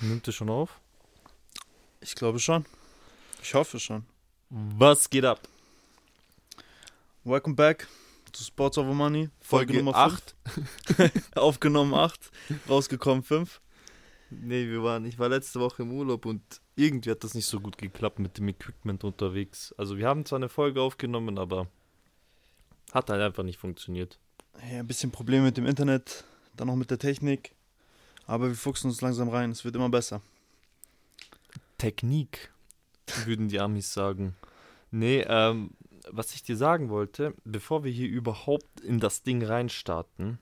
Nimmt es schon auf? Ich glaube schon. Ich hoffe schon. Was geht ab? Welcome back to Sports Over Money. Folge, Folge Nummer 8. 8. Aufgenommen 8, rausgekommen 5. Nee, wir waren, ich war letzte Woche im Urlaub und irgendwie hat das nicht so gut geklappt mit dem Equipment unterwegs. Also wir haben zwar eine Folge aufgenommen, aber hat halt einfach nicht funktioniert. Ja, ein bisschen Probleme mit dem Internet, dann noch mit der Technik. Aber wir fuchsen uns langsam rein, es wird immer besser. Technik, würden die Amis sagen. Nee, ähm, was ich dir sagen wollte, bevor wir hier überhaupt in das Ding reinstarten,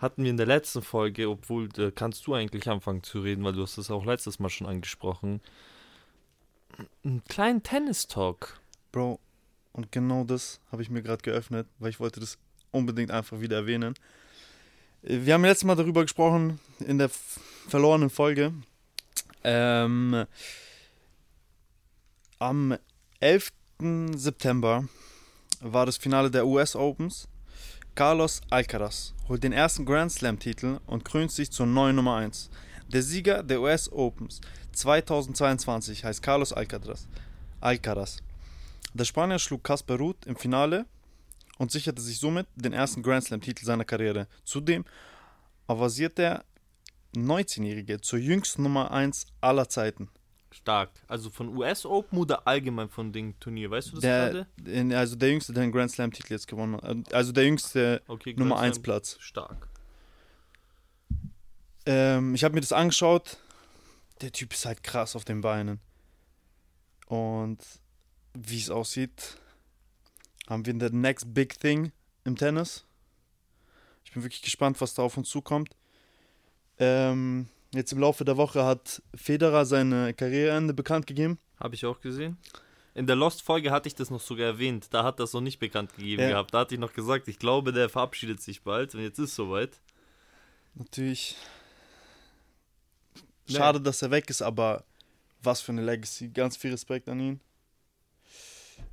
hatten wir in der letzten Folge, obwohl da kannst du eigentlich anfangen zu reden, weil du hast das auch letztes Mal schon angesprochen, einen kleinen Tennis-Talk. Bro, und genau das habe ich mir gerade geöffnet, weil ich wollte das unbedingt einfach wieder erwähnen. Wir haben letztes Mal darüber gesprochen in der verlorenen Folge. Ähm, am 11. September war das Finale der US Opens. Carlos Alcaraz holt den ersten Grand Slam-Titel und krönt sich zur neuen Nummer 1. Der Sieger der US Opens 2022 heißt Carlos Alcaraz. Alcaraz. Der Spanier schlug Casper Ruud im Finale und sicherte sich somit den ersten Grand Slam-Titel seiner Karriere. Zudem avanciert der 19-Jährige zur jüngsten Nummer 1 aller Zeiten. Stark. Also von US Open oder allgemein von dem Turnier, weißt du das Der, gerade? also der jüngste, der den Grand Slam-Titel jetzt gewonnen hat. Also der jüngste Okay, Nummer Grand 1 Slam. Platz. Stark. Ähm, ich habe mir das angeschaut. Der Typ ist halt krass auf den Beinen. Und wie es aussieht, haben wir the next big thing im Tennis. Ich bin wirklich gespannt, was da auf uns zukommt. Ähm, jetzt im Laufe der Woche hat Federer seine Karriereende bekannt gegeben. Habe ich auch gesehen. In der Lost-Folge hatte ich das noch sogar erwähnt. Da hat das noch nicht bekannt gegeben Ja. gehabt. Da hatte ich noch gesagt, ich glaube, der verabschiedet sich bald. Und jetzt ist soweit. Natürlich schade, dass er weg ist, aber was für eine Legacy. Ganz viel Respekt an ihn.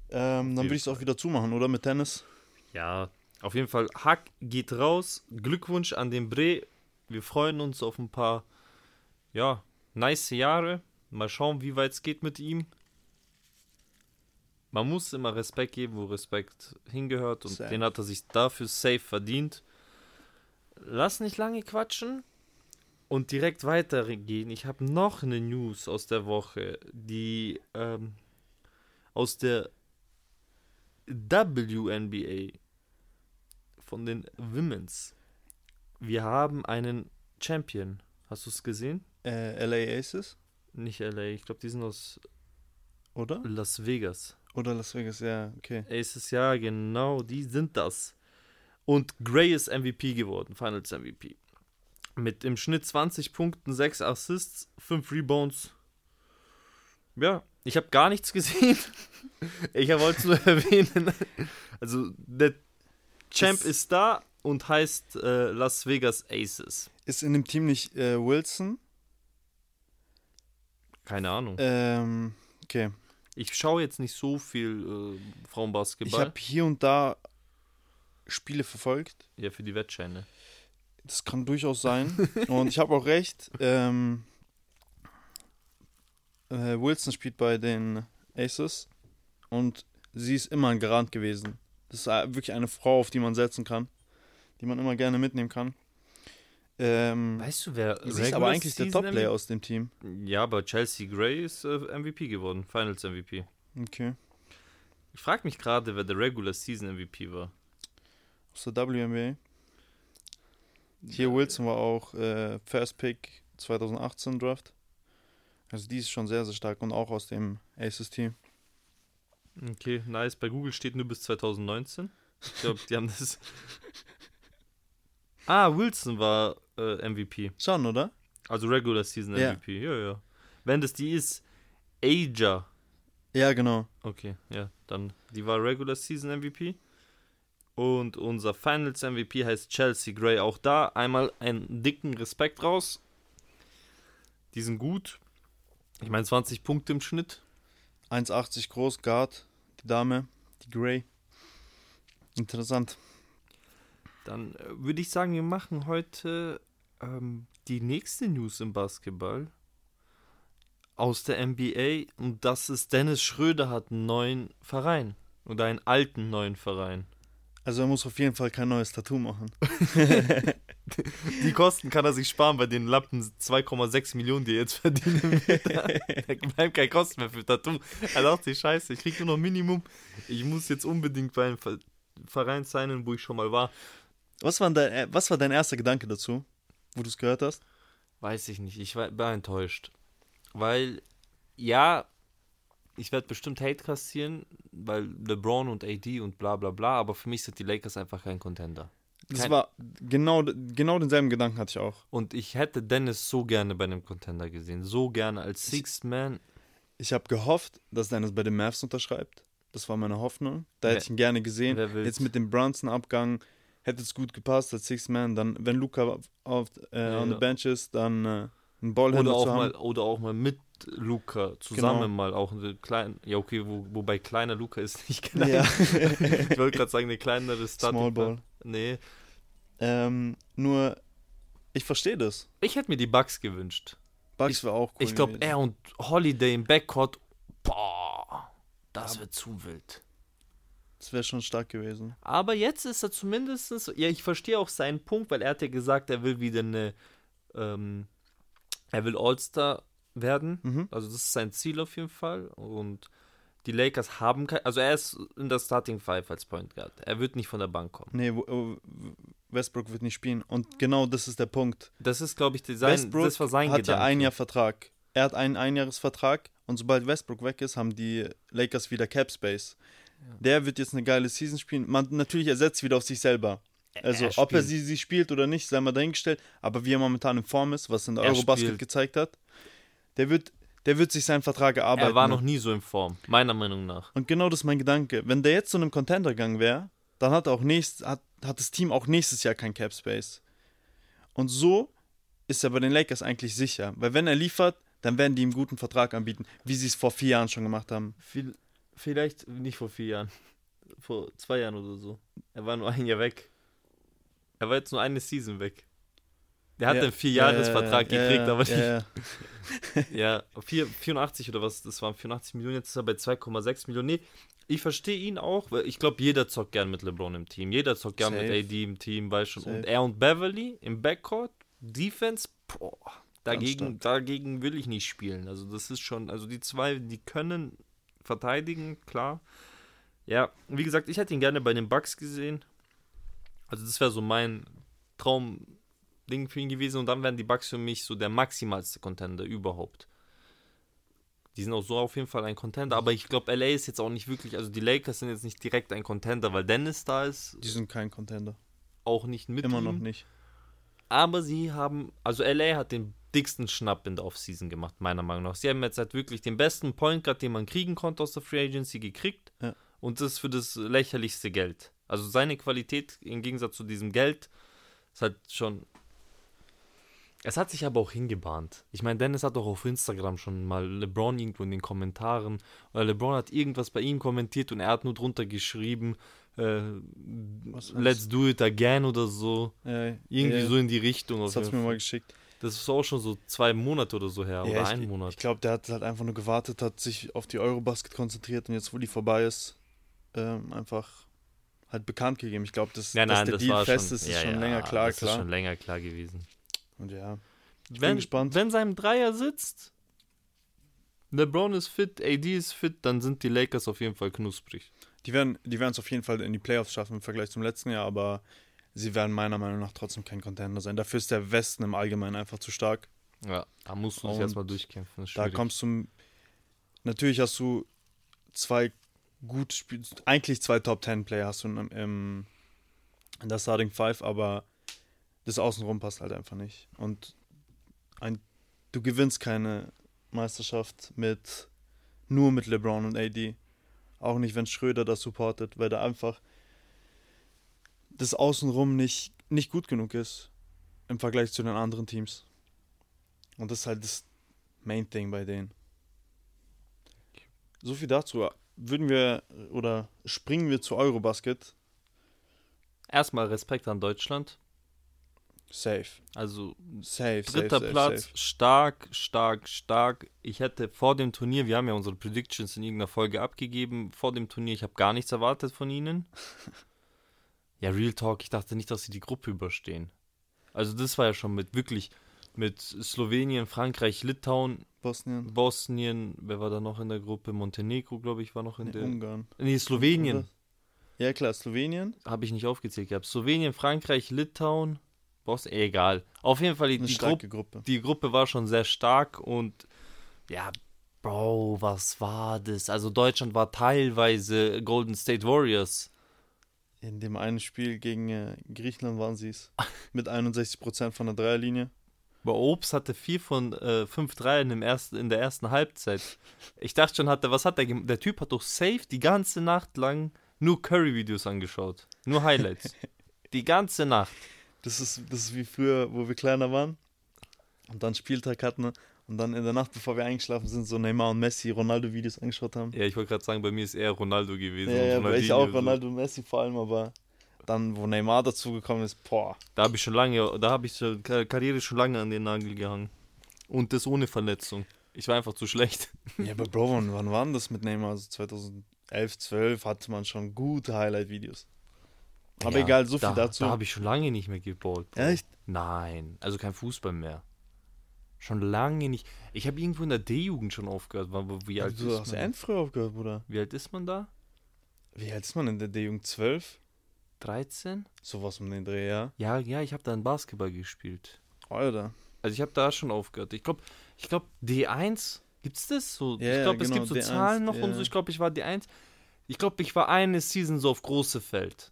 Ähm, dann würde ich es auch wieder zumachen, oder? Mit Tennis. Ja, auf jeden Fall. Hack geht raus. Glückwunsch an den Bre. Wir freuen uns auf ein paar, ja, nice Jahre. Mal schauen, wie weit es geht mit ihm. Man muss immer Respekt geben, wo Respekt hingehört. Und Safe. den hat er sich dafür safe verdient. Lass nicht lange quatschen und direkt weitergehen. Ich habe noch eine News aus der Woche, die ähm, aus der WNBA von den Women's. Wir haben einen Champion. Hast du es gesehen? Äh, LA Aces, Nicht LA, ich glaube, die sind aus oder? Las Vegas. Oder Las Vegas, ja, okay. Aces, ja, genau, die sind das. Und Gray ist MVP geworden, Finals MVP. Mit im Schnitt 20 Punkten, 6 Assists, 5 Rebounds. Ja, ich habe gar nichts gesehen. Ich wollte es nur erwähnen. Also, der Champ Ist- ist da und heißt äh, Las Vegas Aces. Ist in dem Team nicht äh, Wilson? Keine Ahnung. Ähm, okay. Ich schaue jetzt nicht so viel äh, Ich Frauenbasketball. habe hier und da Spiele verfolgt. ja, für die Wettscheine. Das kann durchaus sein. und ich habe auch recht. Ähm, äh, Wilson spielt bei den Aces und sie ist immer ein Garant gewesen. Das ist äh, wirklich eine Frau, auf die man setzen kann, die man immer gerne mitnehmen kann. Ähm, Weißt du, wer sie ist aber eigentlich der Season Top-Player aus dem Team. Ja, aber Chelsea Gray ist äh, MVP geworden, Finals MVP. Okay. Ich frage mich gerade, wer der Regular Season MVP war. Aus der WNBA. Hier Wilson war auch äh, First Pick 2018 Draft. Also die ist schon sehr, sehr stark und auch aus dem Aces-Team. Okay, nice. Bei Google steht nur bis 2019. Ich glaube, die haben das. Ah, Wilson war äh, MVP. Schon, oder? Also Regular Season Ja. MVP. Ja, ja. Wenn das die ist, Aja. Ja, genau. Okay, ja, dann. Die war Regular Season MVP. Und unser Finals MVP heißt Chelsea Gray. Auch da einmal einen dicken Respekt raus. Die sind gut. Ich meine 20 Punkte im Schnitt. 1,80 groß, Guard, die Dame, die Grey. Interessant. Dann äh, würde ich sagen, wir machen heute ähm, die nächste News im Basketball aus der NBA und das ist Dennis Schröder hat einen neuen Verein oder einen alten neuen Verein. Also er muss auf jeden Fall kein neues Tattoo machen. Die Kosten kann er sich sparen bei den Lappen 2,6 Millionen, die er jetzt verdienen wird. Da bleibt kein Kosten mehr für Tattoo. Er dachte sich, scheiße, ich krieg nur noch Minimum. Ich muss jetzt unbedingt bei einem Ver- Verein sein, wo ich schon mal war. Was war, dein, äh, was war dein erster Gedanke dazu, wo du es gehört hast? Weiß ich nicht, ich war, war enttäuscht. Weil, ja, ich werde bestimmt Hate kassieren, weil LeBron und AD und bla bla bla, aber für mich sind die Lakers einfach kein Contender. Das Kein- war genau, genau denselben Gedanken hatte ich auch. Und ich hätte Dennis so gerne bei einem Contender gesehen. So gerne als Sixth Man. Ich habe gehofft, dass Dennis bei den Mavs unterschreibt. Das war meine Hoffnung. Da hätte ich ihn gerne gesehen. Jetzt mit dem Brunson-Abgang hätte es gut gepasst als Six Man. Dann, wenn Luca auf, auf, äh, Ja. on the bench ist, dann äh, einen Ballhändler Oder auch, mal, oder auch mal mit Luca zusammen Genau. mal auch eine kleine, ja okay, wo, wobei kleiner Luca ist nicht klein. Ja. ich wollte gerade sagen, eine kleinere Starting Small Ball. Nee, Ähm, nur, ich verstehe das. ich hätte mir die Bugs gewünscht. Bugs war auch cool. ich glaube, er und Holiday im Backcourt, boah, das wird zu wild. Das wäre schon stark gewesen. Aber jetzt ist er zumindest, ja, ich verstehe auch seinen Punkt, weil er hat ja gesagt, er will wieder eine, ähm, er will All-Star werden. Mhm. Also das ist sein Ziel auf jeden Fall. Und die Lakers haben kein, also er ist in der Starting Five als Point Guard. Er wird nicht von der Bank kommen. Nee, Westbrook wird nicht spielen. Und genau das ist der Punkt. Das ist, glaube ich, sein, Westbrook das war sein hat Gedanke. ja ein Jahr Vertrag. Er hat einen Einjahresvertrag und sobald Westbrook weg ist, haben die Lakers wieder Cap Space. Der wird jetzt eine geile Season spielen. Man natürlich ersetzt wieder auf sich selber. Also Er ob er sie, sie spielt oder nicht, sei mal dahingestellt. Aber wie er momentan in Form ist, was in der Er Eurobasket spielt- gezeigt hat, der wird, der wird sich seinen Vertrag erarbeiten. Er war noch nie so in Form, meiner Meinung nach. Und genau das ist mein Gedanke. Wenn der jetzt zu einem Contender gegangen wäre, dann hat, auch nächst, hat, hat das Team auch nächstes Jahr kein Cap Space. Und so ist er bei den Lakers eigentlich sicher. Weil wenn er liefert, dann werden die ihm guten Vertrag anbieten, wie sie es vor vier Jahren schon gemacht haben. Viel, vielleicht nicht vor vier Jahren, vor zwei Jahren oder so. Er war nur ein Jahr weg. Er war jetzt nur eine Season weg. Der hat Ja, einen Vierjahresvertrag ja, gekriegt, ja, aber nicht. ja, ja. Ja, vier- 84 oder was, das waren 84 Millionen, jetzt ist er bei 2,6 Millionen. Nee, ich verstehe ihn auch, weil ich glaube, jeder zockt gern mit LeBron im Team. Jeder zockt gern mit Safe. AD im Team, weil schon. Und er und Beverly im Backcourt, Defense, boah, dagegen, dagegen will ich nicht spielen. Also, das ist schon, also die zwei, die können verteidigen, klar. Ja, wie gesagt, ich hätte ihn gerne bei den Bucks gesehen. Also, das wäre so mein Traum-Ding für ihn gewesen. Und dann wären die Bucks für mich so der maximalste Contender überhaupt. Die sind auch so auf jeden Fall ein Contender, aber ich glaube, LA ist jetzt auch nicht wirklich, also die Lakers sind jetzt nicht direkt ein Contender, weil Dennis da ist, Die sind kein Contender. auch nicht mit Immer ihm. noch nicht. Aber sie haben, also LA hat den dicksten Schnapp in der Offseason gemacht, meiner Meinung nach. Sie haben jetzt halt wirklich den besten Point Guard, den man kriegen konnte aus der Free Agency, gekriegt. Ja. Und das für das lächerlichste Geld. Also seine Qualität im Gegensatz zu diesem Geld ist halt schon. Es hat sich aber auch hingebahnt. Ich meine, Dennis hat auch auf Instagram schon mal LeBron irgendwo in den Kommentaren, oder LeBron hat irgendwas bei ihm kommentiert und er hat nur drunter geschrieben, äh, let's do it again oder so. Äh, Irgendwie ja, so in die Richtung. Das jeden mir mal geschickt. Das ist auch schon so zwei Monate oder so her. Ja, oder ich, einen Monat. Ich glaube, der hat halt einfach nur gewartet, hat sich auf die Eurobasket konzentriert und jetzt, wo die vorbei ist, ähm, einfach halt bekannt gegeben. Ich glaube, dass, nein, dass der das Deal fest schon, ist, ist ja, schon ja, länger klar, das klar. ist schon länger klar gewesen. Und ja, ich wenn, bin gespannt. Wenn seinem Dreier sitzt, LeBron ist fit, AD ist fit, dann sind die Lakers auf jeden Fall knusprig. Die werden die es auf jeden Fall in die Playoffs schaffen im Vergleich zum letzten Jahr, aber sie werden meiner Meinung nach trotzdem kein Contender sein. Dafür ist der Westen im Allgemeinen einfach zu stark. Ja, da musst du dich erstmal durchkämpfen. Da kommst du. Natürlich hast du zwei gut Spiel, eigentlich zwei Top Ten Player hast du im, im, in der Starting Five, aber das Außenrum passt halt einfach nicht. Und ein, du gewinnst keine Meisterschaft mit nur mit LeBron und AD. Auch nicht, wenn Schröder das supportet, weil da einfach das Außenrum nicht, nicht gut genug ist im Vergleich zu den anderen Teams. Und das ist halt das Main Thing bei denen. So viel dazu. Würden wir oder springen wir zu Eurobasket? Erstmal Respekt an Deutschland. Safe. Also Safe, dritter safe, Platz, safe. stark, stark, stark. Ich hätte vor dem Turnier, wir haben ja unsere Predictions in irgendeiner Folge abgegeben, vor dem Turnier, ich habe gar nichts erwartet von ihnen. ja, Real Talk, ich dachte nicht, dass sie die Gruppe überstehen. Also das war ja schon mit wirklich mit Slowenien, Frankreich, Litauen, Bosnien. Bosnien, wer war da noch in der Gruppe? Montenegro, glaube ich, war noch in Nee, der. Ungarn. Nee, Slowenien. Ja, klar, Slowenien. Habe ich nicht aufgezählt gehabt. Slowenien, Frankreich, Litauen, Bosnien, egal. Auf jeden Fall, die, Eine die, starke Gruppe, Gruppe. die Gruppe war schon sehr stark und ja, Bro, was war das? Also Deutschland war teilweise Golden State Warriors. In dem einen Spiel gegen äh, Griechenland waren sie es. Mit 61% von der Dreierlinie. Aber Obst hatte vier von äh, fünf Dreiern im ersten, in der ersten Halbzeit. Ich dachte schon, hat er, was hat er gemacht? Der Typ hat doch safe die ganze Nacht lang nur Curry-Videos angeschaut. Nur Highlights. die ganze Nacht. Das ist, das ist wie früher, wo wir kleiner waren und dann Spieltag hatten und dann in der Nacht, bevor wir eingeschlafen sind, so Neymar und Messi Ronaldo-Videos angeschaut haben. Ja, ich wollte gerade sagen, bei mir ist eher Ronaldo gewesen. Ja, ja, weil ich auch. Ronaldo und Messi vor allem, aber dann, wo Neymar dazugekommen ist, boah. Da habe ich schon lange, da habe ich schon, Kar- Karriere schon lange an den Nagel gehangen. Und das ohne Verletzung. Ich war einfach zu schlecht. Ja, aber Bro, wann, wann war das mit Neymar? Also 2011, 12 hatte man schon gute Highlight-Videos. Aber Ja, egal, so viel da, dazu. Da habe ich schon lange nicht mehr geballt. Bro. Echt? Nein, also kein Fußball mehr. Schon lange nicht. Ich habe irgendwo in der D-Jugend schon aufgehört. Wie, alt du ist hast man? end früh aufgehört, Bruder. wie alt ist man da? Wie alt ist man in der D-Jugend? 12? 13? Sowas um den Dreh, ja. Ja, ja, ich habe da Basketball gespielt. Alter. Also ich habe da schon aufgehört. Ich glaube, ich glaube D1, gibt's das so? Ja, ich glaube, es genau, gibt so D1, Zahlen noch und ja. so. Ich glaube, ich war D1. Ich glaube, ich war eine Season so auf große Feld.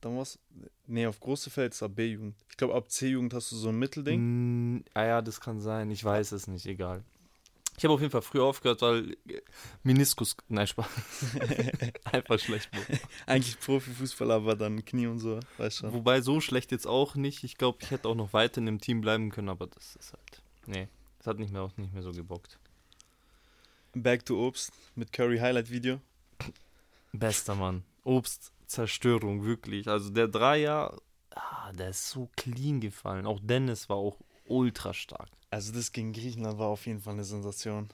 Dann war's. Nee, auf große Feld ist ab B-Jugend. Ich glaube, ab C-Jugend hast du so ein Mittelding. Mm, ah ja, das kann sein. Ich weiß es nicht. Egal. Ich habe auf jeden Fall früh aufgehört, weil Meniskus. Nein, Spaß. Einfach schlecht. Eigentlich Profifußballer, aber dann Knie und so, weißt schon. Wobei so schlecht jetzt auch nicht. Ich glaube, ich hätte auch noch weiter in dem Team bleiben können, aber das ist halt. Nee, das hat nicht mehr, auch nicht mehr so gebockt. Back to Obst mit Curry Highlight Video. Bester Mann. Obst, Zerstörung, wirklich. Also der Dreier, ah, der ist so clean gefallen. Auch Dennis war auch ultra stark. Also das gegen Griechenland war auf jeden Fall eine Sensation.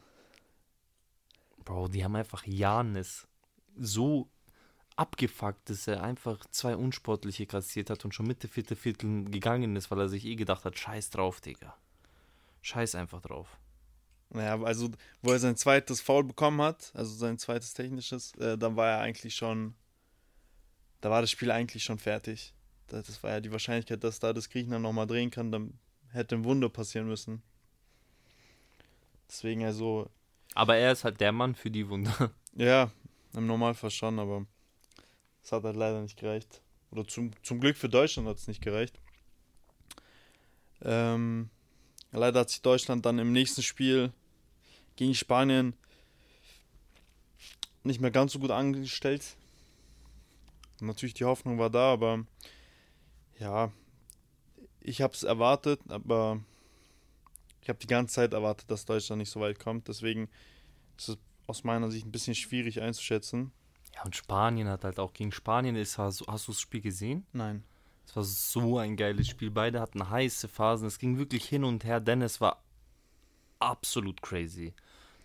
Bro, die haben einfach Janis so abgefuckt, dass er einfach zwei Unsportliche kassiert hat und schon Mitte, vierte Viertel gegangen ist, weil er sich eh gedacht hat, scheiß drauf, Digga. Scheiß einfach drauf. Naja, also, wo er sein zweites Foul bekommen hat, also sein zweites technisches, äh, dann war er eigentlich schon, da war das Spiel eigentlich schon fertig. Das, das war ja die Wahrscheinlichkeit, dass da das Griechenland nochmal drehen kann, dann hätte ein Wunder passieren müssen. Deswegen also, Aber er ist halt der Mann für die Wunder. ja, im Normalfall schon, aber es hat halt leider nicht gereicht. Oder zum, zum Glück für Deutschland hat es nicht gereicht. Ähm, leider hat sich Deutschland dann im nächsten Spiel gegen Spanien nicht mehr ganz so gut angestellt. Natürlich die Hoffnung war da, aber ja, ich habe es erwartet, aber ich habe die ganze Zeit erwartet, dass Deutschland nicht so weit kommt. Deswegen ist es aus meiner Sicht ein bisschen schwierig einzuschätzen. Ja, und Spanien hat halt auch gegen Spanien ist, hast, hast du das Spiel gesehen? Nein. Es war so ein geiles Spiel. Beide hatten heiße Phasen. Es ging wirklich hin und her. Dennis war absolut crazy.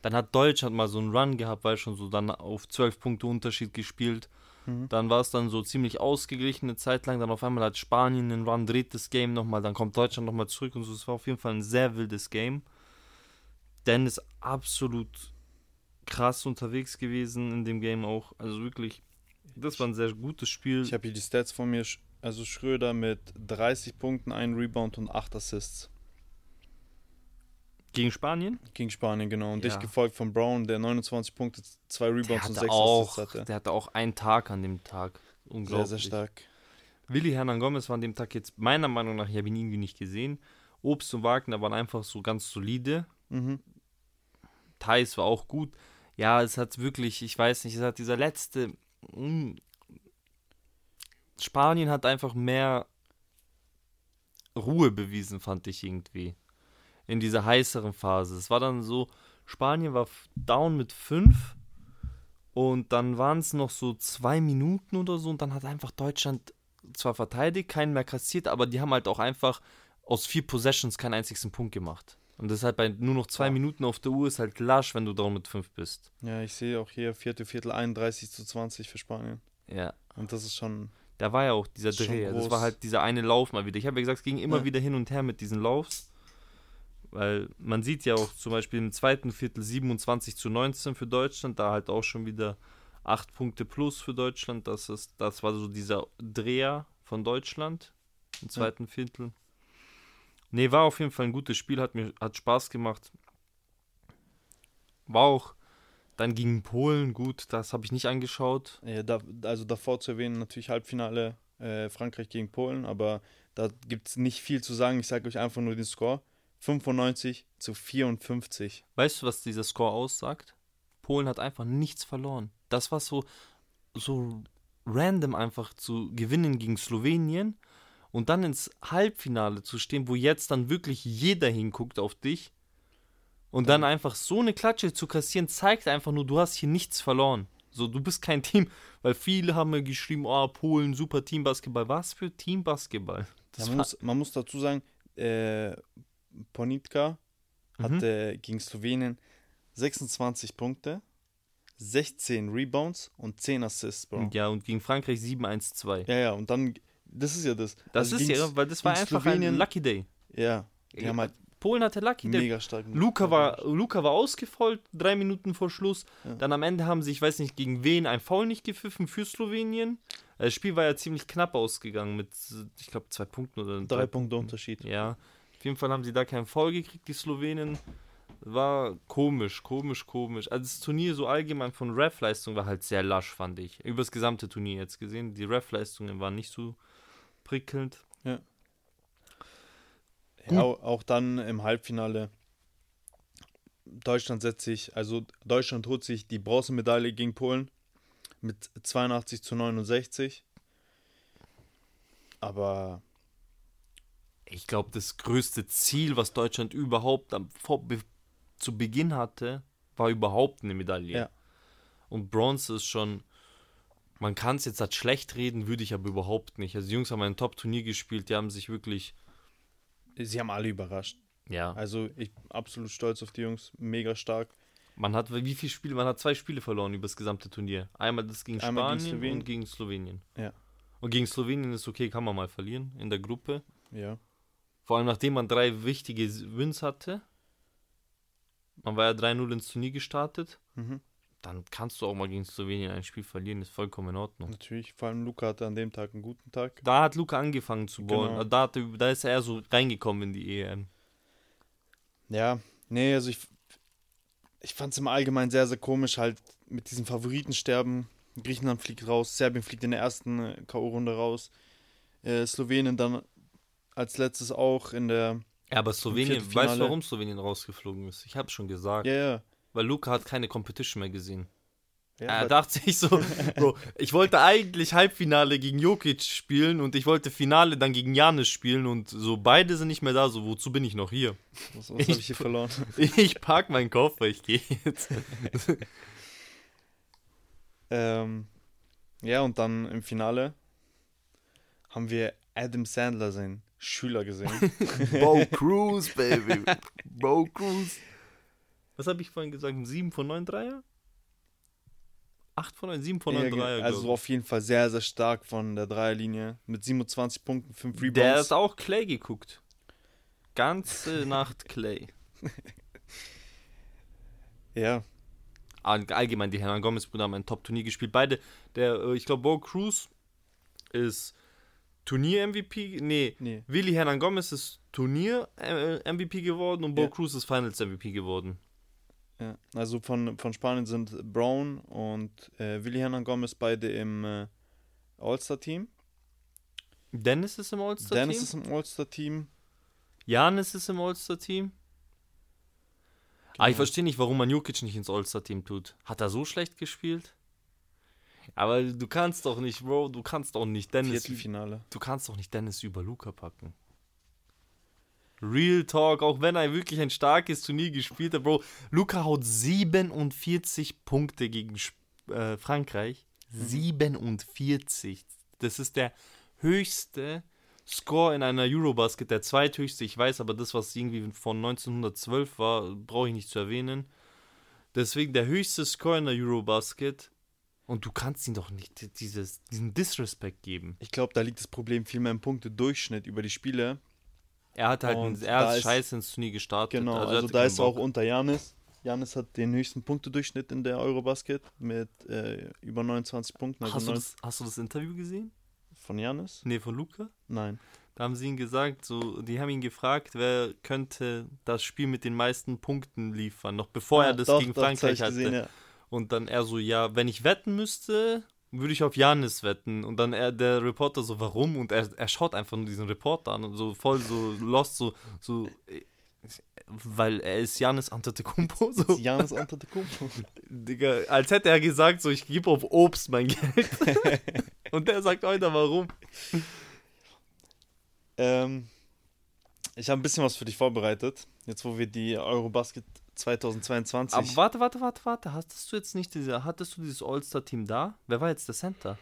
Dann hat Deutschland mal so einen Run gehabt, weil schon so dann auf 12 Punkte Unterschied gespielt. Mhm. Dann war es dann so ziemlich ausgeglichen eine Zeit lang. Dann auf einmal hat Spanien einen Run, dreht das Game nochmal. Dann kommt Deutschland nochmal zurück und so. Es war auf jeden Fall ein sehr wildes Game. Dennis absolut krass unterwegs gewesen in dem Game auch. Also wirklich, das war ein sehr gutes Spiel. Ich habe hier die Stats von mir. Also Schröder mit 30 Punkten, 1 Rebound und 8 Assists. Gegen Spanien? Gegen Spanien, genau. Und Ja. dich gefolgt von Brown, der 29 Punkte, 2 Der Rebounds und hatte, 6 auch, Assists hatte. der hatte auch einen Tag an dem Tag. Sehr, Unglaublich. sehr stark. Willi Hernan Gomez war an dem Tag jetzt, meiner Meinung nach, ich habe ihn irgendwie nicht gesehen. Obst und Wagner waren einfach so ganz solide. Mhm. Thais war auch gut. Ja, es hat wirklich, ich weiß nicht, es hat dieser letzte. mm, Spanien hat einfach mehr Ruhe bewiesen, fand ich irgendwie. In dieser heißeren Phase. Es war dann so, Spanien war down mit 5 und dann waren es noch so zwei Minuten oder so und dann hat einfach Deutschland zwar verteidigt, keinen mehr kassiert, aber die haben halt auch einfach aus vier Possessions keinen einzigen Punkt gemacht. Und das ist halt bei nur noch zwei Ja. Minuten auf der Uhr ist halt lasch, wenn du down mit fünf bist. Ja, ich sehe auch hier vierte Viertel 31 zu 20 für Spanien. Ja. Und das ist schon. Da war ja auch dieser Dreh. Das groß. war halt dieser eine Lauf mal wieder. Ich habe ja gesagt, es ging immer Ja. wieder hin und her mit diesen Laufs. Weil man sieht ja auch zum Beispiel im zweiten Viertel 27 zu 19 für Deutschland, da halt auch schon wieder 8 Punkte plus für Deutschland. Das, ist, das war so dieser Dreher von Deutschland im zweiten Viertel. Nee, war auf jeden Fall ein gutes Spiel, hat mir hat Spaß gemacht. War auch dann gegen Polen gut, das habe ich nicht angeschaut. Ja, da, also davor zu erwähnen, natürlich Halbfinale äh, Frankreich gegen Polen, aber da gibt es nicht viel zu sagen. Ich sage euch einfach nur den Score. 95 zu 54. Weißt du, was dieser Score aussagt? Polen hat einfach nichts verloren. Das war so, so random einfach zu gewinnen gegen Slowenien und dann ins Halbfinale zu stehen, wo jetzt dann wirklich jeder hinguckt auf dich und dann einfach so eine Klatsche zu kassieren, zeigt einfach nur, du hast hier nichts verloren. So, du bist kein Team, weil viele haben mir geschrieben, oh, Polen, super Teambasketball. Was für Teambasketball? Ja, Das man, muss, man muss dazu sagen, äh, Ponitka Mhm. hatte gegen Slowenien 26 Punkte, 16 Rebounds und 10 Assists, Bro. ja, und gegen Frankreich 7-1-2. Ja, ja, und dann, das ist ja das. Das Also ist ja, weil das war einfach Slowenien- ein Lucky Day. Ja, die haben halt Polen hatte Lucky Day. mega stark. Luca war, Luca war ausgefault, drei Minuten vor Schluss. Ja. Dann am Ende haben sie, ich weiß nicht gegen wen, ein Foul nicht gepfiffen für Slowenien. Das Spiel war ja ziemlich knapp ausgegangen mit, ich glaube, zwei Punkten oder Drei Punkte Unterschied. Ja, auf jeden Fall haben sie da keinen Foul gekriegt, die Slowenen. War komisch, komisch, komisch. Also das Turnier so allgemein von Ref-Leistung war halt sehr lasch, fand ich. Über das gesamte Turnier jetzt gesehen. Die Ref-Leistungen waren nicht so prickelnd. Ja, au- auch dann im Halbfinale. Deutschland setzt sich, also Deutschland holt sich die Bronzemedaille gegen Polen mit 82 zu 69. Aber Ich glaube, das größte Ziel, was Deutschland überhaupt am, vor, be, zu Beginn hatte, war überhaupt eine Medaille. Ja. Und Bronze ist schon, man kann es jetzt als schlecht reden, würde ich aber überhaupt nicht. Also die Jungs haben ein Top-Turnier gespielt, die haben sich wirklich, sie haben alle überrascht. ja, Also ich bin absolut stolz auf die Jungs, mega stark. man hat, wie viele Spiele, man hat zwei Spiele verloren über das gesamte Turnier. Einmal das gegen Einmal gegen Spanien Slowenien. und gegen Slowenien. Ja. Und gegen Slowenien ist okay, kann man mal verlieren in der Gruppe. Ja. Vor allem nachdem man drei wichtige Wins hatte. Man war ja 3-0 ins Turnier gestartet. Mhm. Dann kannst du auch mal gegen Slowenien ein Spiel verlieren, ist vollkommen in Ordnung. Natürlich, vor allem Luca hatte an dem Tag einen guten Tag. Da hat Luca angefangen zu ballen. Genau. Da, hatte, da ist er so reingekommen in die EM. Ja, nee, also ich, ich fand es im Allgemeinen sehr, sehr komisch, halt mit diesem Favoritensterben. Griechenland fliegt raus, Serbien fliegt in der ersten äh, K.O.-Runde raus. Äh, Slowenien dann als letztes auch in der. Ja, aber Slowenien, weißt du, warum Slowenien rausgeflogen ist? Ich habe schon gesagt. Ja, ja. Weil Luca hat keine Competition mehr gesehen. ja er dachte sich so, Bro, ich wollte eigentlich Halbfinale gegen Jokic spielen und ich wollte Finale dann gegen Janis spielen und so beide sind nicht mehr da, so wozu bin ich noch hier? was was habe ich hier verloren? Ich pack meinen Koffer, ich gehe jetzt. ähm, ja, und dann im Finale haben wir Adam Sandler, seinen Schüler, gesehen. Bo Cruz, baby. Bo Cruz. Was habe ich vorhin gesagt? Ein 7 von 9 Dreier? 8 von 9, 7 von 9 Ja, Dreier. also glaub auf jeden Fall sehr, sehr stark von der Dreierlinie. Mit 27 Punkten, 5 ich. Rebounds. Der hat auch Clay geguckt. Ganze Nacht Clay. ja, All- Allgemein, die Hernan Gomez-Brüder haben ein Top-Turnier gespielt. Beide, der, äh, ich glaube, Bo Cruz ist Turnier-MVP. Nee, nee. Willi Hernan Gomez ist Turnier-MVP geworden und Bo Ja. Cruz ist Finals-MVP geworden. Ja, also von, von Spanien sind Brown und äh, Willi Hernan Gomez beide im äh, All-Star-Team. Dennis ist im All-Star-Team. Dennis ist im All-Star-Team. Janis ist im All-Star-Team. Ah, ich Genau. verstehe nicht, warum man Jokic nicht ins All-Star-Team tut. Hat er so schlecht gespielt? Aber du kannst doch nicht, Bro, du kannst doch nicht Dennis, Viertelfinale. du kannst doch nicht Dennis über Luca packen. Real Talk, auch wenn er wirklich ein starkes Turnier gespielt hat, Bro. Luca haut 47 Punkte gegen äh, Frankreich. 47. Das ist der höchste Score in einer Eurobasket, der zweithöchste, ich weiß, aber das, was irgendwie von 1912 war, brauche ich nicht zu erwähnen. Deswegen der höchste Score in der Eurobasket. Und du kannst ihm doch nicht dieses, diesen Disrespect geben. Ich glaube, da liegt das Problem viel mehr im Punkte-Durchschnitt über die Spiele. Er hat halt Und ein, er ist- scheiße ins Turnier gestartet. Genau, er also, hatte da ist er auch unter Janis. Janis hat den höchsten Punktedurchschnitt in der Eurobasket mit äh, über 29 Punkten. Also Hast du, das, hast du das Interview gesehen? von Janis? Nee, von Luca? Nein. Da haben sie ihn gesagt, so, die haben ihn gefragt, wer könnte das Spiel mit den meisten Punkten liefern, noch bevor er Ah, das doch, gegen doch, das Frankreich ich hatte. gesehen, ja. Und dann er so, ja, wenn ich wetten müsste, würde ich auf Janis wetten. Und dann er, der Reporter so, warum? Und er, er schaut einfach nur diesen Reporter an und so voll so lost, so, so, weil er ist Janis Antetokounmpo, so. Janis Antetokounmpo. Digga, als hätte er gesagt, so, ich gebe auf Obst mein Geld. und der sagt heute, warum? ähm, ich habe ein bisschen was für dich vorbereitet. Jetzt, wo wir die Eurobasket 2022. Aber warte, warte, warte, warte. Hattest du jetzt nicht diese, hattest du dieses All-Star-Team da? Wer war jetzt der Center?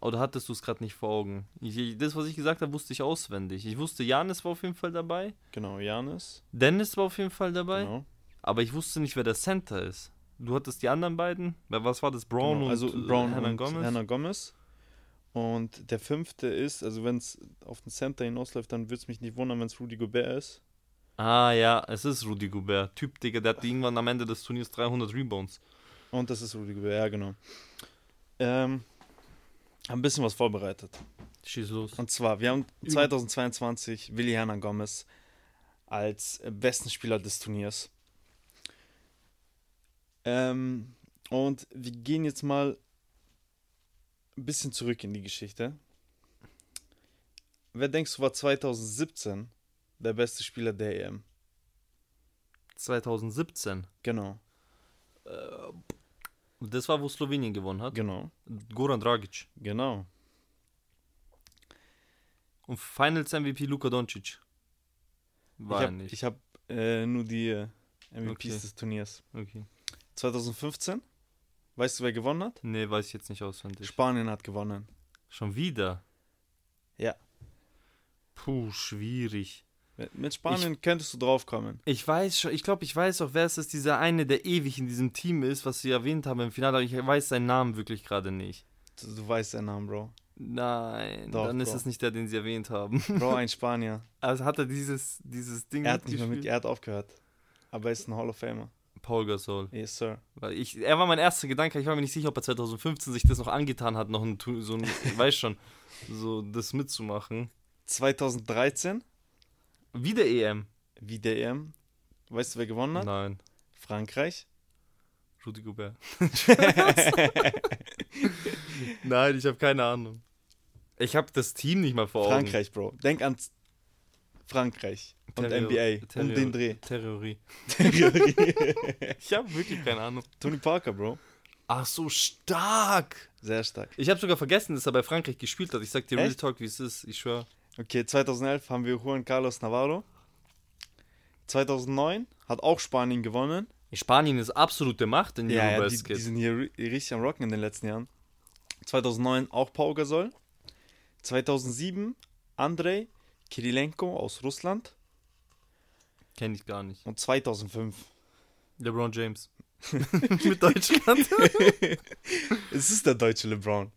Oder hattest du es gerade nicht vor Augen? Ich, das, was ich gesagt habe, wusste ich auswendig. Ich wusste, Janis war auf jeden Fall dabei. genau, Janis. Dennis war auf jeden Fall dabei. Genau. Aber ich wusste nicht, wer der Center ist. Du hattest die anderen beiden. Was war das? Brown genau. und also äh, Brown Hernan und Gomez? Hernan Gomez. Und der fünfte ist, also wenn es auf den Center hinausläuft, dann würde es mich nicht wundern, wenn es Rudy Gobert ist. Ah ja, es ist Rudy Gobert. Typ, Digga, der hat irgendwann am Ende des Turniers 300 Rebounds. Und das ist Rudy Gobert, ja genau. Ähm, hab ein bisschen was vorbereitet. Schieß los. Und zwar, wir haben 2022 Willi Hernan Gomez als besten Spieler des Turniers. Ähm, und wir gehen jetzt mal ein bisschen zurück in die Geschichte. Wer denkst du war 2017 der beste Spieler der EM? 2017. Genau, Das war, wo Slowenien gewonnen hat. genau, Goran Dragic. genau. Und Finals MVP Luka Doncic. War ich habe nicht. ich hab, äh, nur die äh, MVPs Okay. des Turniers. okay. 2015, weißt du, wer gewonnen hat? Nee, weiß ich jetzt nicht auswendig. Spanien hat gewonnen. Schon wieder? Ja. Puh, schwierig. Mit Spanien könntest du draufkommen. Ich weiß schon, ich glaube, ich weiß auch, wer es ist, dieser eine, der ewig in diesem Team ist, was sie erwähnt haben im Finale, aber ich weiß seinen Namen wirklich gerade nicht. Du, du weißt seinen Namen, Bro. Nein, Doch, dann ist Bro. es nicht der, den sie erwähnt haben. Bro, ein Spanier. Also hat er dieses, dieses Ding Er hat nicht mehr mit, er hat aufgehört. Aber er ist ein Hall of Famer. Paul Gasol. Yes, Sir. Weil ich, er war mein erster Gedanke, ich war mir nicht sicher, ob er 2015 sich das noch angetan hat, noch ein, so ein, ich weiß schon, so das mitzumachen. 2013, Wieder EM? wie der EM. Weißt du, wer gewonnen hat? Nein, Frankreich. Rudy Gobert. Nein, ich habe keine Ahnung. Ich habe das Team nicht mal vor Augen. Frankreich, Bro. Denk an Frankreich und Terror- NBA. Terror- um den Dreh. Theorie. Theorie. Ich habe wirklich keine Ahnung. Tony Parker, Bro. Ach so, stark. Sehr stark. Ich habe sogar vergessen, dass er bei Frankreich gespielt hat. Ich sag dir Real Echt? Talk, wie es ist. Ich schwör. Okay, 2011 haben wir Juan Carlos Navarro. 2009 hat auch Spanien gewonnen. Spanien ist absolute Macht in Ja, ja die, Eurobasket. die sind hier ri- richtig am Rocken in den letzten Jahren. 2009 auch Pau Gasol. 2007 Andrei Kirilenko aus Russland. Kenn ich gar nicht. Und 2005. LeBron James. Mit Deutschland. es ist der deutsche LeBron.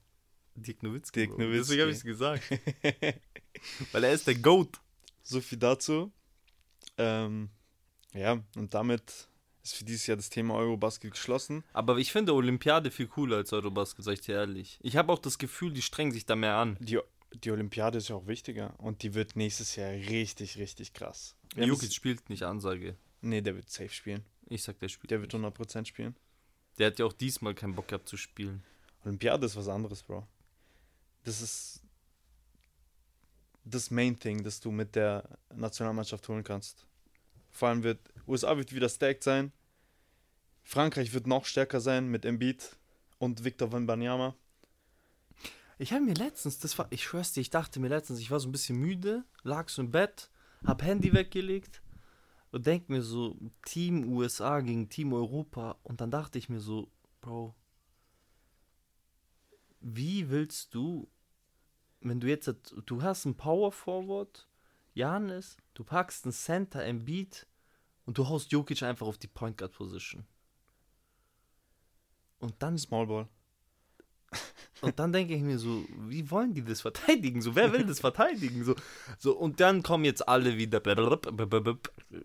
Dirk Nowitzki. Bro. Nowitzki. Deswegen habe ich es gesagt. Weil er ist der GOAT. So viel dazu. Ähm, ja, und damit ist für dieses Jahr das Thema Eurobasket geschlossen. Aber ich finde Olympiade viel cooler als Eurobasket, sag ich dir ehrlich. Ich habe auch das Gefühl, die strengen sich da mehr an. Die, die Olympiade ist ja auch wichtiger und die wird nächstes Jahr richtig, richtig krass. Wir haben Jokic es- spielt nicht Ansage. Nee, der wird safe spielen. Ich sag, der spielt. Der wird 100% spielen. Der hat ja auch diesmal keinen Bock gehabt zu spielen. Olympiade ist was anderes, Bro. Das ist das Main Thing, das du mit der Nationalmannschaft holen kannst. Vor allem wird USA wird wieder stacked sein. Frankreich wird noch stärker sein mit Embiid und Victor Wembanyama. Ich habe mir letztens, das war, ich schwör's dir, ich dachte mir letztens, ich war so ein bisschen müde, lag so im Bett, hab Handy weggelegt und denk mir so, Team USA gegen Team Europa und dann dachte ich mir so, Bro, wie willst du wenn du jetzt, du hast einen Power Forward, Janis, du packst einen Center, ein Beat und du haust Jokic einfach auf die Point Guard Position. Und dann Small Ball. Und dann denke ich mir so, wie wollen die das verteidigen? So, wer will das verteidigen? So, so und dann kommen jetzt alle wieder.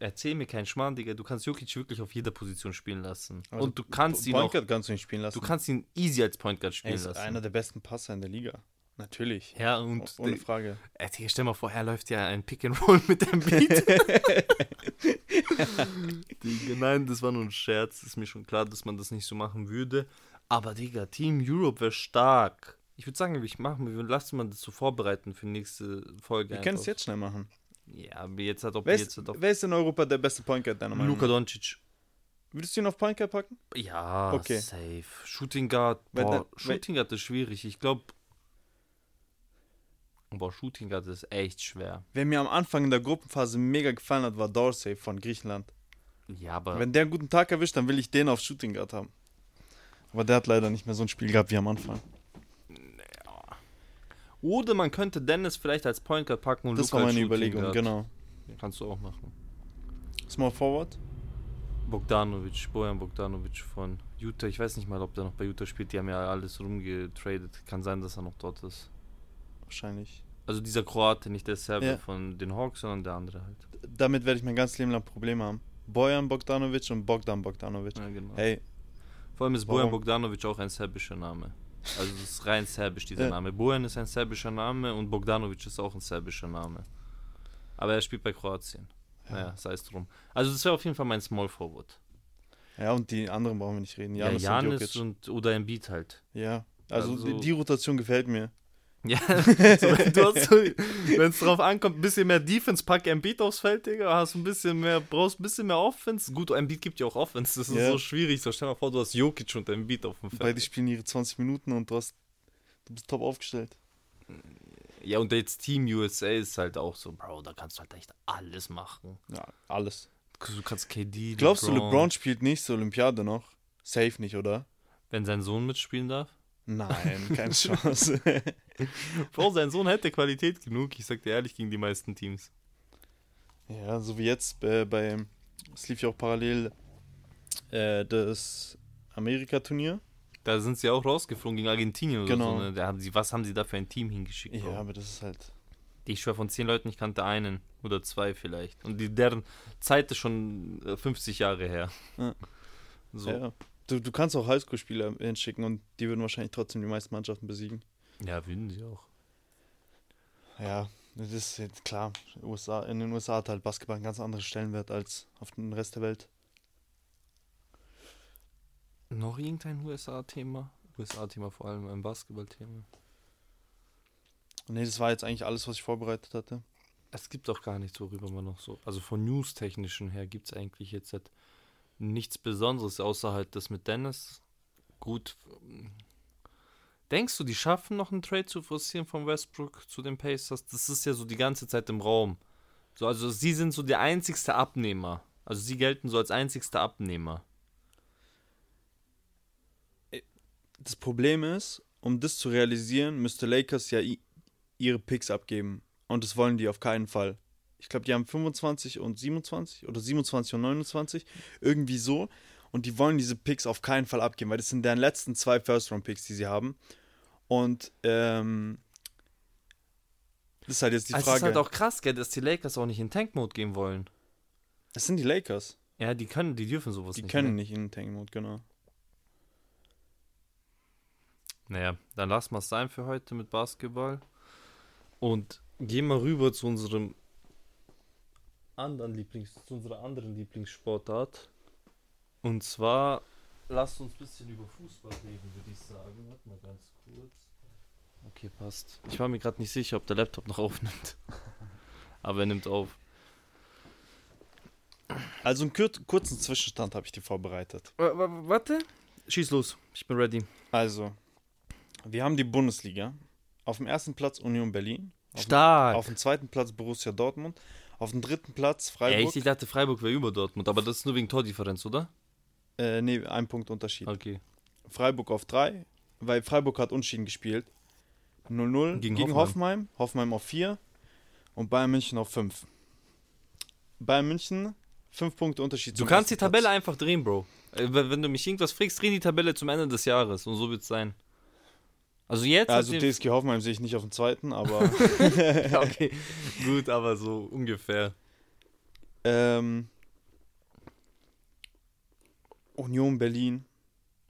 Erzähl mir keinen Schmarrn, Digga. Du kannst Jokic wirklich auf jeder Position spielen lassen. Also, und du kannst ihn Point Guard kannst du nicht spielen lassen. du kannst ihn easy als Point Guard er spielen ist lassen. einer der besten Passer in der Liga. Natürlich. ja, und Ohne Frage. Digga, stell mal vor, er läuft ja ein Pick and Roll mit dem Beat. Digga, nein, das war nur ein Scherz. Ist mir schon klar, dass man das nicht so machen würde. Aber Digga, Team Europe wäre stark. Ich würde sagen, ich machen wir lassen mal das so vorbereiten für die nächste Folge. Wir können es jetzt schnell machen. Ja, aber jetzt hat ob Wer jetzt ist, hat ob wer ist in Europa der beste Point Guard deiner Meinung Luka nach? Doncic. Würdest du ihn auf Point Guard packen? Ja, Okay. safe. Shooting Guard, boah, Shooting Guard ist schwierig. Ich glaube, boah, Shooting Guard ist echt schwer. Wer mir am Anfang in der Gruppenphase mega gefallen hat, war Dorsey von Griechenland. Ja, aber Wenn der einen guten Tag erwischt, dann will ich den auf Shooting Guard haben. Aber der hat leider nicht mehr so ein Spiel gehabt wie am Anfang. oder man könnte Dennis vielleicht als Point Guard packen und Das Luka war meine Shooting Überlegung, Guard. genau. Kannst du auch machen. Small Forward? Bogdanovic, Bojan Bogdanovic von Utah. Ich weiß nicht mal, ob der noch bei Utah spielt. Die haben ja alles rumgetradet. Kann sein, dass er noch dort ist. Wahrscheinlich. Also dieser Kroate, nicht der Serbe Ja. von den Hawks, sondern der andere halt. Damit werde ich mein ganzes Leben lang Probleme haben. Bojan Bogdanovic und Bogdan Bogdanovic. Ja, genau. Hey, Vor allem ist? Bojan Bogdanovic auch ein serbischer Name. Also es ist rein serbisch, dieser Ja. Name. Bojan ist ein serbischer Name und Bogdanovic ist auch ein serbischer Name. Aber er spielt bei Kroatien. Naja, sei es drum. Also das wäre auf jeden Fall mein Small Forward. ja, und die anderen brauchen wir nicht reden. Ja, Janis, Janis und und, oder Embiid halt. Ja, also, Also- die, die Rotation gefällt mir. Ja, so, du hast wenn es drauf ankommt, ein bisschen mehr Defense, pack Embiid aufs Feld, Digga, hast ein bisschen mehr, brauchst ein bisschen mehr Offense. Gut, Embiid gibt ja auch Offense, das ist Ja. so schwierig. So stell dir mal vor, du hast Jokic und Embiid auf dem Feld. Beide spielen ihre 20 Minuten und du, hast, du bist top aufgestellt. Ja, und jetzt Team USA ist halt auch so, Bro, da kannst du halt echt alles machen. Ja, alles. Du kannst KD, Glaubst du, LeBron spielt nächste Olympiade noch? Safe nicht, oder? Wenn sein Sohn mitspielen darf? Nein, keine Chance. Bro, sein Sohn hätte Qualität genug, ich sag dir ehrlich, gegen die meisten Teams. ja, so wie jetzt äh, bei, es lief ja auch parallel äh, das Amerika-Turnier. Da sind sie auch rausgeflogen gegen Argentinien oder Genau. so. Ne? Da haben sie, was haben sie da für ein Team hingeschickt? Ja, Bro? aber das ist halt. Ich schwör, von zehn Leuten, ich kannte einen oder zwei vielleicht. Und die, deren Zeit ist schon äh, 50 Jahre her. Ja. So. Ja. Du, du kannst auch Highschool-Spieler hinschicken und die würden wahrscheinlich trotzdem die meisten Mannschaften besiegen. Ja, würden sie auch. Ja, das ist jetzt klar. USA, in den USA hat halt Basketball einen ganz anderen Stellenwert als auf den Rest der Welt. Noch irgendein USA-Thema? USA-Thema vor allem, ein Basketball-Thema. Nee, das war jetzt eigentlich alles, was ich vorbereitet hatte. Es gibt auch gar nichts, worüber man noch so. Also von News-technischen her gibt es eigentlich jetzt halt nichts Besonderes, außer halt das mit Dennis. Gut. Denkst du, die schaffen noch einen Trade zu forcieren von Westbrook zu den Pacers? Das ist ja so die ganze Zeit im Raum. So, also sie sind so der einzigste Abnehmer. Also sie gelten so als einzigster Abnehmer. Das Problem ist, um das zu realisieren, müsste Lakers ja ihre Picks abgeben. Und das wollen die auf keinen Fall. Ich glaube, die haben 25 und 27 oder 27 und 29. Irgendwie so. Und die wollen diese Picks auf keinen Fall abgeben, weil das sind deren letzten zwei First-Round-Picks, die sie haben. Und ähm, das ist halt jetzt die also es ist Frage. halt auch krass, gell, dass die Lakers auch nicht in Tank-Mode gehen wollen. das sind die Lakers. Ja, die können, die dürfen sowas Die nicht. können ne? nicht in Tank-Mode, genau. Naja, dann lassen wir es sein für heute mit Basketball. Und gehen wir rüber zu unserem anderen Lieblings, zu unserer anderen Lieblingssportart. Und zwar, lasst uns ein bisschen über Fußball reden, würde ich sagen. Warte mal ganz kurz. Okay, passt. Ich war mir gerade nicht sicher, ob der Laptop noch aufnimmt. Aber er nimmt auf. Also einen kur kurzen Zwischenstand habe ich dir vorbereitet. Warte. Schieß los. Ich bin ready. Also, wir haben die Bundesliga. Auf dem ersten Platz Union Berlin. Auf, Stark. auf dem zweiten Platz Borussia Dortmund. Auf dem dritten Platz Freiburg. Echt? Ich dachte, Freiburg wäre über Dortmund, aber das ist nur wegen Tordifferenz, oder? Äh, nee, ein Punkt Unterschied. Okay. Freiburg auf drei, weil Freiburg hat unschieden gespielt. 0-0 Gegen gegen, Hoffenheim. Hoffenheim auf 4 und Bayern München auf 5. Bayern München, 5 Punkte Unterschied Du kannst die Tabelle Platz. einfach drehen, Bro. Äh, Wenn du mich irgendwas fragst, dreh die Tabelle zum Ende des Jahres und so wird's sein. Also jetzt. Also TSG Hoffenheim sehe ich nicht auf dem zweiten, aber Ja, okay, gut, aber so ungefähr. ähm, Union Berlin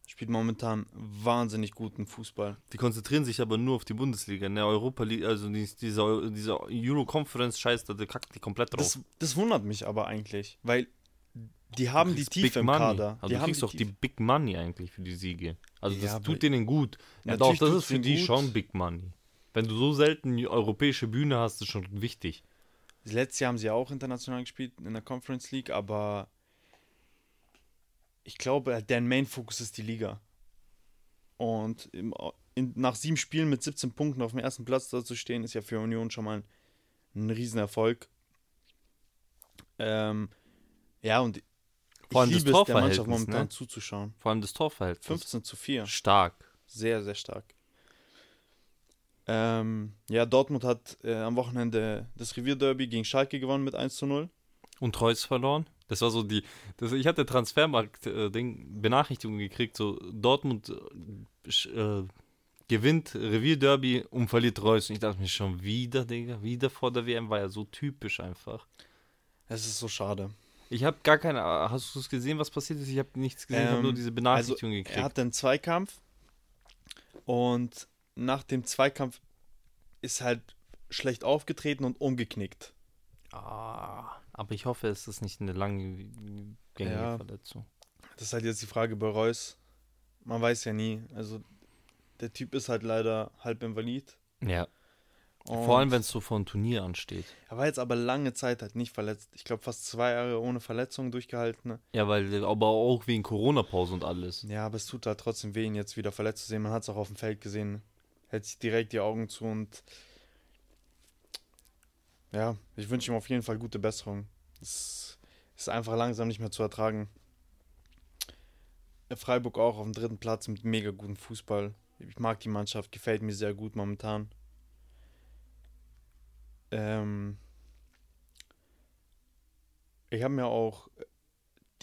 spielt momentan wahnsinnig guten Fußball. Die konzentrieren sich aber nur auf die Bundesliga, ne? Europa League, also dies- dieser, dieser Euro-Conference-Scheiß, da kackt die komplett drauf. Das, das wundert mich aber eigentlich, weil die haben die Tiefe im Money. Kader. Also die du haben kriegst doch die Tiefe. Big Money eigentlich für die Siege. Also das Ja, aber- tut denen gut. Ja, doch, das ist für die gut. schon Big Money. Wenn du so selten die europäische Bühne hast, ist schon wichtig. Letztes Jahr haben sie auch international gespielt in der Conference League, aber ich glaube, deren Main-Fokus ist die Liga. Und im, in, nach sieben Spielen mit 17 Punkten auf dem ersten Platz da zu stehen, ist ja für Union schon mal ein, ein Riesenerfolg. Ähm, ja, und Vor allem das liebe es, der Mannschaft Torverhältnis, momentan ne? zuzuschauen. Vor allem das Torverhältnis. 15 zu 4. Stark. Sehr, sehr stark. Ähm, ja, Dortmund hat äh, am Wochenende das Revierderby gegen Schalke gewonnen mit 1 zu 0. Und Reus verloren. Das war so die. Das, ich hatte Transfermarkt-Ding, Benachrichtigung gekriegt, so Dortmund äh, äh, gewinnt Revierderby und verliert Reus. Und ich dachte mir schon wieder, Digga, wieder vor der WM war ja so typisch einfach. Es ist so schade. Ich habe gar keine. Hast du es gesehen, was passiert ist? Ich habe nichts gesehen, ich habe Ähm, nur diese Benachrichtigung Er gekriegt. hatte einen Zweikampf und nach dem Zweikampf ist halt schlecht aufgetreten und umgeknickt. Ah, aber ich hoffe, es ist nicht eine langgängige Ja. Verletzung. Das ist halt jetzt die Frage bei Reus. Man weiß ja nie. Also der Typ ist halt leider halb invalid. Ja. Und Vor allem, wenn es so vor ein Turnier ansteht. er war jetzt aber lange Zeit halt nicht verletzt. Ich glaube fast zwei Jahre ohne Verletzung durchgehalten. Ja, weil, aber auch wegen Corona-Pause und alles. Ja, aber es tut halt trotzdem weh, ihn jetzt wieder verletzt zu sehen. Man hat es auch auf dem Feld gesehen. Hält sich direkt die Augen zu und ja, ich wünsche ihm auf jeden Fall gute Besserung. Es ist einfach langsam nicht mehr zu ertragen. Freiburg auch auf dem dritten Platz mit mega gutem Fußball. Ich mag die Mannschaft, gefällt mir sehr gut momentan. Ähm ich habe mir auch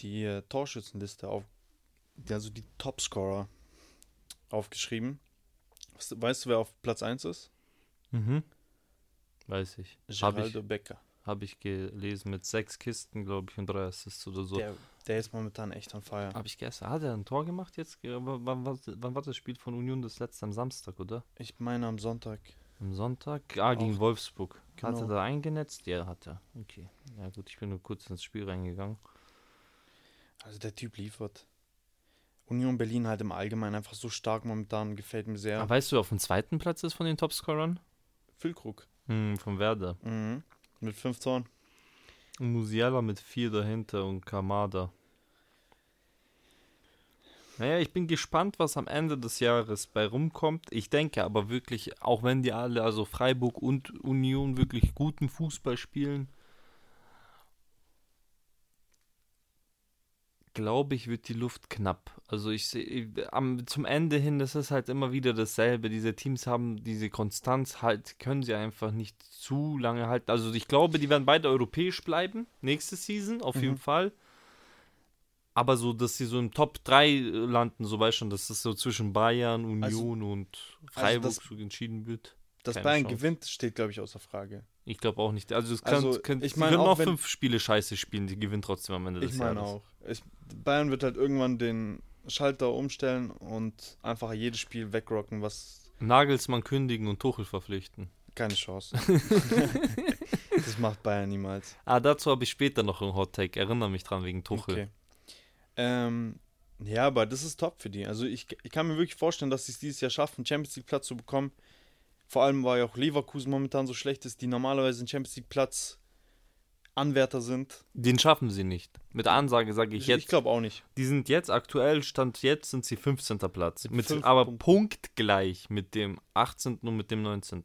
die Torschützenliste auf, also die Topscorer aufgeschrieben. Weißt du- wer auf Platz 1 ist? Mhm. Weiß ich. Habe ich, Geraldo Becker. hab ich gelesen mit sechs Kisten, glaube ich, und drei Assists oder so. Der, der ist momentan echt on fire. Habe ich gestern. Hat er ein Tor gemacht jetzt? Äh, Wann, wann, wann war das Spiel von Union das letzte am Samstag, oder? Ich meine am Sonntag. Am Sonntag? Ah, gegen Auch- Wolfsburg. Hat genau. er da eingenetzt? Ja, hat er. Okay. Ja gut, ich bin nur kurz ins Spiel reingegangen. Also der Typ liefert. Union Berlin halt im Allgemeinen einfach so stark momentan, gefällt mir sehr. Aber weißt du, wer auf dem zweiten Platz ist von den Topscorern? Füllkrug. Hm, von Werder. Mhm. Mit fünf Toren. Musiala mit vier dahinter und Kamada. Naja, ich bin gespannt, was am Ende des Jahres bei rumkommt. Ich denke aber wirklich, auch wenn die alle, also Freiburg und Union, wirklich guten Fußball spielen, glaube ich, wird die Luft knapp. Also ich sehe, am zum Ende hin, das ist halt immer wieder dasselbe. Diese Teams haben diese Konstanz halt, können sie einfach nicht zu lange halten. Also ich glaube, die werden beide europäisch bleiben, nächste Season, auf jeden Mhm. Fall. Aber so, dass sie so im Top 3 landen, so weißt schon, dass das so zwischen Bayern, Union und Freiburg das- so entschieden wird. Dass Keine Bayern Chance. gewinnt, steht, glaube ich, außer Frage. Ich glaube auch nicht. Also es kann, Also, können, ich sie meine, können auch fünf Spiele scheiße spielen, die gewinnen trotzdem am Ende des Ich meine Jahres. auch. Ich, Bayern wird halt irgendwann den Schalter umstellen und einfach jedes Spiel wegrocken, was Nagelsmann kündigen und Tuchel verpflichten. keine Chance. das macht Bayern niemals. Ah, dazu habe ich später noch einen Hot Take. Erinnere mich dran wegen Tuchel. Okay. Ähm, ja, aber das ist top für die. Also ich, ich kann mir wirklich vorstellen, dass sie es dieses Jahr schaffen, Champions League Platz zu bekommen. Vor allem, weil ja auch Leverkusen momentan so schlecht ist, die normalerweise einen Champions League Platz Anwärter sind. Den schaffen sie nicht. Mit Ansage sage ich Ich, jetzt. ich glaube auch nicht. Die sind jetzt aktuell, Stand jetzt, sind sie 15. Platz. Mit aber Punkten. punktgleich mit dem 18. und mit dem 19.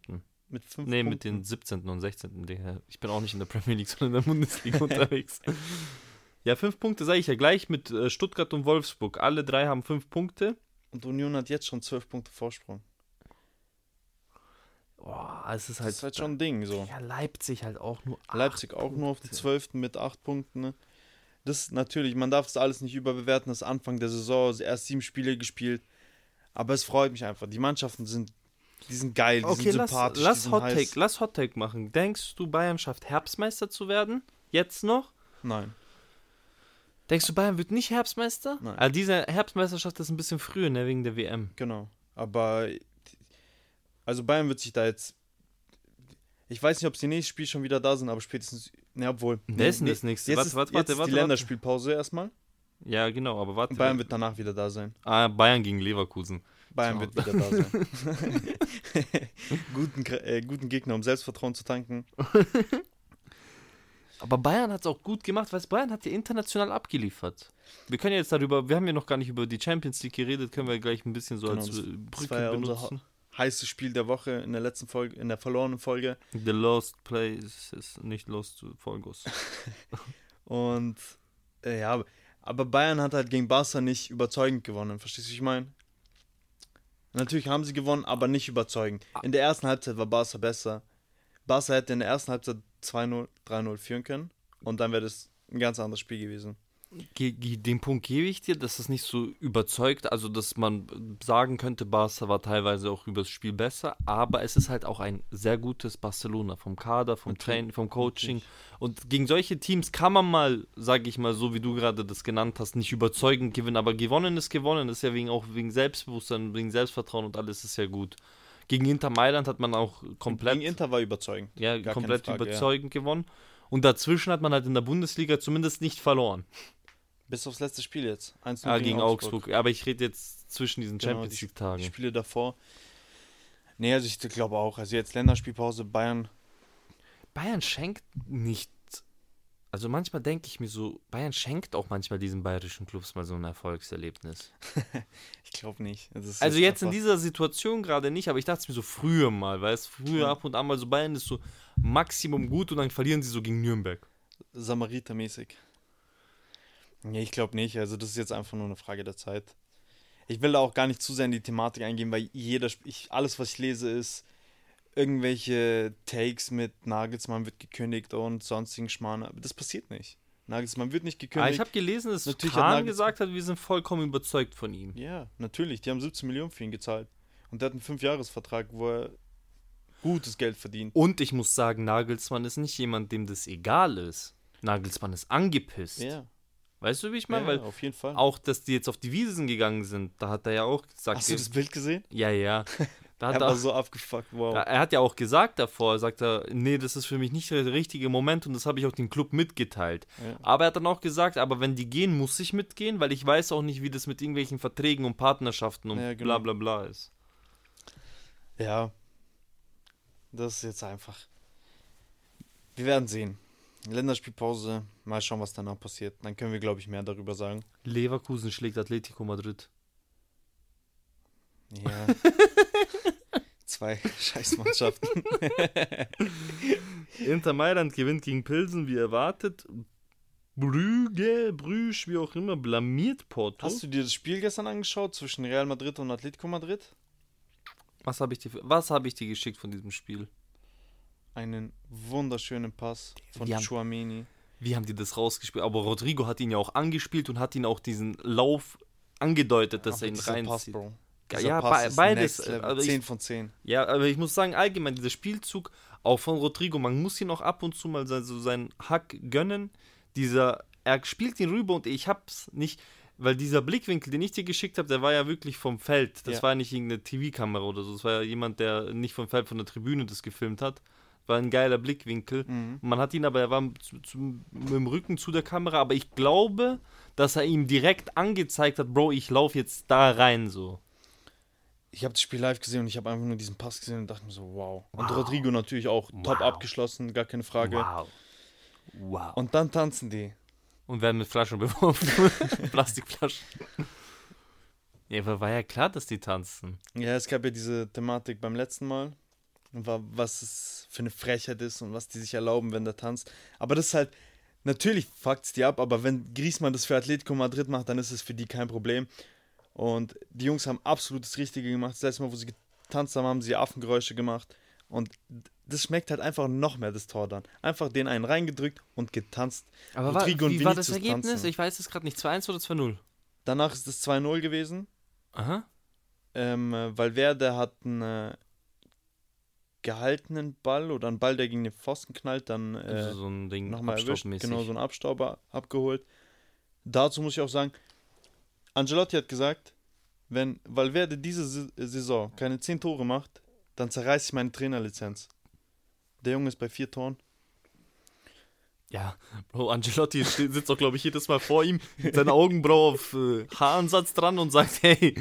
Mit fünf Nee, Punkten. mit den 17. und 16. Digga. Ich bin auch nicht in der Premier League, sondern in der Bundesliga unterwegs. Ja, fünf Punkte sage ich ja gleich mit äh, Stuttgart und Wolfsburg. Alle drei haben fünf Punkte. Und Union hat jetzt schon zwölf Punkte Vorsprung. boah, es ist halt, Das ist halt schon ein Ding so. ja, Leipzig halt auch nur Leipzig acht auch nur auf den Punkte. 12. mit 8 Punkten. Ne? Das natürlich, man darf das alles nicht überbewerten. Das ist Anfang der Saison, erst sieben Spiele gespielt. Aber es freut mich einfach. Die Mannschaften sind, die sind geil, die Okay, sind lass, sympathisch. lass sind Hot heiß. Take, lass Hot Take machen. Denkst du, Bayern schafft Herbstmeister zu werden? Jetzt noch? Nein. Denkst du, Bayern wird nicht Herbstmeister? Nein. Also diese Herbstmeisterschaft ist ein bisschen früher, ne, wegen der WM. Genau. Aber also Bayern wird sich da jetzt. Ich weiß nicht, ob sie nächstes Spiel schon wieder da sind, aber spätestens. Ne, obwohl. Wer ist denn nee, das nächste? Jetzt Warte, ist, warte, jetzt warte, ist warte, die warte. Länderspielpause erstmal. Ja, genau, aber warte. Bayern wird danach wieder da sein. ah, Bayern gegen Leverkusen. Bayern wird wieder da sein. guten, äh, guten Gegner, um Selbstvertrauen zu tanken. Aber Bayern hat es auch gut gemacht, weil Bayern hat ja international abgeliefert. Wir können ja jetzt darüber, wir haben ja noch gar nicht über die Champions League geredet, können wir gleich ein bisschen so Genau, als äh, das Brücke war ja unser benutzen. Heißes Spiel der Woche in der letzten Folge, in der verlorenen Folge. The Lost Place ist nicht Lost Folgos. Und äh, ja, aber Bayern hat halt gegen Barca nicht überzeugend gewonnen. Verstehst du, wie ich meine? Natürlich haben sie gewonnen, aber nicht überzeugend. In der ersten Halbzeit war Barca besser. Barca hätte in der ersten Halbzeit 2-0, 3-0 führen können. Und dann wäre das ein ganz anderes Spiel gewesen. Ge ge den Punkt gebe ich dir, dass es nicht so überzeugt, also dass man sagen könnte, Barca war teilweise auch übers Spiel besser, aber es ist halt auch ein sehr gutes Barcelona vom Kader, vom Training, vom Coaching und gegen solche Teams kann man mal, sage ich mal, so wie du gerade das genannt hast, nicht überzeugend gewinnen, aber gewonnen ist gewonnen, ist ja wegen auch wegen Selbstbewusstsein, wegen Selbstvertrauen und alles ist ja gut. Gegen Inter Mailand hat man auch komplett Gegen Inter war überzeugend. ja, Gar komplett Frage, überzeugend gewonnen und dazwischen hat man halt in der Bundesliga zumindest nicht verloren. Bis aufs letzte Spiel jetzt. 1 Ah, gegen Augsburg. Aber ich rede jetzt zwischen diesen Genau, Champions League-Tagen. Die Spiele davor. Nee, also ich glaube auch. Also jetzt Länderspielpause, Bayern. Bayern schenkt nicht. Also manchmal denke ich mir so, Bayern schenkt auch manchmal diesen bayerischen Clubs mal so ein Erfolgserlebnis. Ich glaube nicht. Also jetzt in dieser Situation gerade nicht, aber ich dachte mir so früher mal, weil es früher Ja. ab und an mal so Bayern ist so Maximum gut und dann verlieren sie so gegen Nürnberg. Samariter-mäßig. Nee, ich glaube nicht. Also das ist jetzt einfach nur eine Frage der Zeit. Ich will da auch gar nicht zu sehr in die Thematik eingehen, weil jeder, ich, alles, was ich lese, ist irgendwelche Takes mit Nagelsmann wird gekündigt und sonstigen Schmarrn. Aber das passiert nicht. Nagelsmann wird nicht Ah, gekündigt. ich habe gelesen, dass Natürlich hat Kahn Nagels- gesagt hat, wir sind vollkommen überzeugt von ihm. ja, natürlich. Die haben 17 Millionen für ihn gezahlt. Und der hat einen 5-Jahres-Vertrag, wo er gutes Geld verdient. Und ich muss sagen, Nagelsmann ist nicht jemand, dem das egal ist. Nagelsmann ist angepisst. Ja, Weißt du, wie ich meine? ja Weil auf jeden Fall. auch, dass die jetzt auf die Wiesen gegangen sind, da hat er ja auch gesagt. Hast du das Bild gesehen? ja, ja. Da Er hat war so abgefuckt, wow. er hat ja auch gesagt davor, sagt er, nee, das ist für mich nicht der richtige Moment und das habe ich auch dem Club mitgeteilt. Ja. Aber er hat dann auch gesagt, aber wenn die gehen, muss ich mitgehen, weil ich weiß auch nicht, wie das mit irgendwelchen Verträgen und Partnerschaften und Ja, bla genau. bla bla ist. Ja. Das ist jetzt einfach. Wir werden sehen. Länderspielpause. Mal schauen, was danach passiert. Dann können wir, glaube ich, mehr darüber sagen. Leverkusen schlägt Atletico Madrid. Ja. Zwei Scheißmannschaften. Inter Mailand gewinnt gegen Pilsen, wie erwartet. Brügge, Brüsch, wie auch immer, blamiert Porto. Hast du dir das Spiel gestern angeschaut zwischen Real Madrid und Atletico Madrid? was habe ich, dir- was hab ich dir geschickt von diesem Spiel? Einen wunderschönen Pass von Die Chouameni. Wie haben die das rausgespielt? Aber Rodrigo hat ihn ja auch angespielt und hat ihn auch diesen Lauf angedeutet, dass Aber er ihn dieser Pass, reinzieht. Bro. Ja, Dieser ja, Pass be- beides, level. aber ich- 10 von 10. Ja, aber ich muss sagen, allgemein, dieser Spielzug, auch von Rodrigo, man muss ihn auch ab und zu mal so so seinen Hack gönnen. Dieser, er spielt ihn rüber und ich hab's nicht, weil dieser Blickwinkel, den ich dir geschickt habe, der war ja wirklich vom Feld. Das Ja. war ja nicht irgendeine TV-Kamera oder so. Das war ja jemand, der nicht vom Feld, von der Tribüne das gefilmt hat. War ein geiler Blickwinkel. Mhm. Man hat ihn aber, er war zu, zu, mit dem Rücken zu der Kamera, aber ich glaube, dass er ihm direkt angezeigt hat, Bro, ich laufe jetzt da rein so. Ich habe das Spiel live gesehen und ich habe einfach nur diesen Pass gesehen und dachte mir so, wow. Und Wow. Rodrigo natürlich auch top Wow. abgeschlossen, gar keine Frage. Wow. Wow. Und dann tanzen die. Und werden mit Flaschen beworfen. Plastikflaschen. Ja, aber war ja klar, dass die tanzen. Ja, es gab ja diese Thematik beim letzten Mal, war, was es für eine Frechheit ist und was die sich erlauben, wenn der tanzt. Aber das ist halt, natürlich fuckt's die ab, aber wenn Griezmann das für Atletico Madrid macht, dann ist es für die kein Problem. Und die Jungs haben absolut das Richtige gemacht. Das letzte Mal, wo sie getanzt haben, haben sie Affengeräusche gemacht. Und das schmeckt halt einfach noch mehr, das Tor dann. Einfach den einen reingedrückt und getanzt. Aber war, wie war das Vinicius Ergebnis? tanzen. Ich weiß es gerade nicht. 2-1 oder 2-0? Danach ist es 2-0 gewesen. Aha. Ähm, äh, Valverde hat einen äh, gehaltenen Ball oder einen Ball, der gegen den Pfosten knallt, dann äh, also so ein Ding nochmal erwischt. Genau, so einen Abstauber abgeholt. Dazu muss ich auch sagen, Angelotti hat gesagt, wenn Valverde diese Sa- Saison keine 10 Tore macht, dann zerreiße ich meine Trainerlizenz. Der Junge ist bei vier Toren. Ja, Bro, Angelotti sitzt auch, glaube ich, jedes Mal vor ihm mit seiner Augenbraue auf äh, Haaransatz dran und sagt, hey,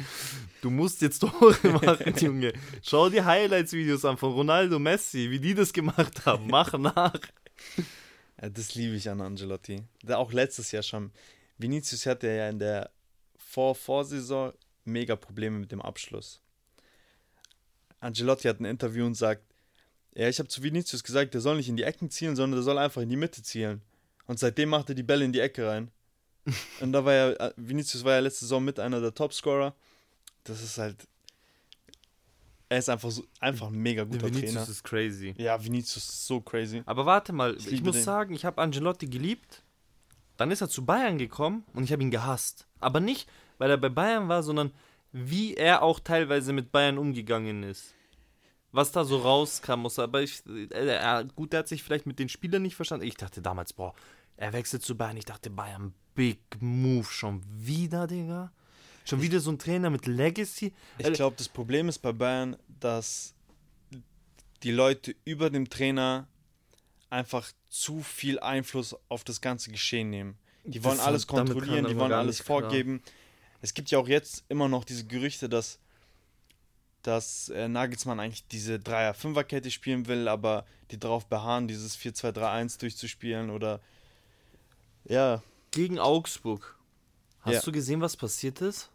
du musst jetzt Tore machen, Junge. Schau die Highlights-Videos an von Ronaldo, Messi, wie die das gemacht haben. Mach nach. Ja, das liebe ich an Angelotti. Der auch letztes Jahr schon. Vinicius hatte ja in der Vor Vorsaison mega Probleme mit dem Abschluss. Angelotti hat ein Interview und sagt, ja, ich habe zu Vinicius gesagt, der soll nicht in die Ecken zielen, sondern der soll einfach in die Mitte zielen. Und seitdem macht er die Bälle in die Ecke rein. und da war ja, äh, Vinicius war ja letzte Saison mit einer der Topscorer. Das ist halt, er ist einfach so, einfach ein mega guter Vinicius Trainer. ist crazy. Ja, Vinicius ist so crazy. Aber warte mal, Ich ich, muss den. sagen, ich habe Angelotti geliebt. Dann ist er zu Bayern gekommen und ich habe ihn gehasst. Aber nicht, weil er bei Bayern war, sondern wie er auch teilweise mit Bayern umgegangen ist. Was da so rauskam, muss er, aber ich, äh, er, gut, der hat sich vielleicht mit den Spielern nicht verstanden. Ich dachte damals, boah, er wechselt zu Bayern. Ich dachte, Bayern, big move, schon wieder, Digga. Schon wieder so ein Trainer mit Legacy. Ich Äh, glaube, das Problem ist bei Bayern, dass die Leute über dem Trainer einfach zu viel Einfluss auf das ganze Geschehen nehmen. Die wollen alles kontrollieren, die wollen alles nicht klar. Es gibt ja auch jetzt immer noch diese Gerüchte, dass, dass äh, Nagelsmann eigentlich diese Dreier-Fünfer-Kette spielen will, aber die darauf beharren, dieses 4-2-3-1 durchzuspielen oder ja, Gegen Augsburg. Hast Ja. du gesehen, was passiert ist?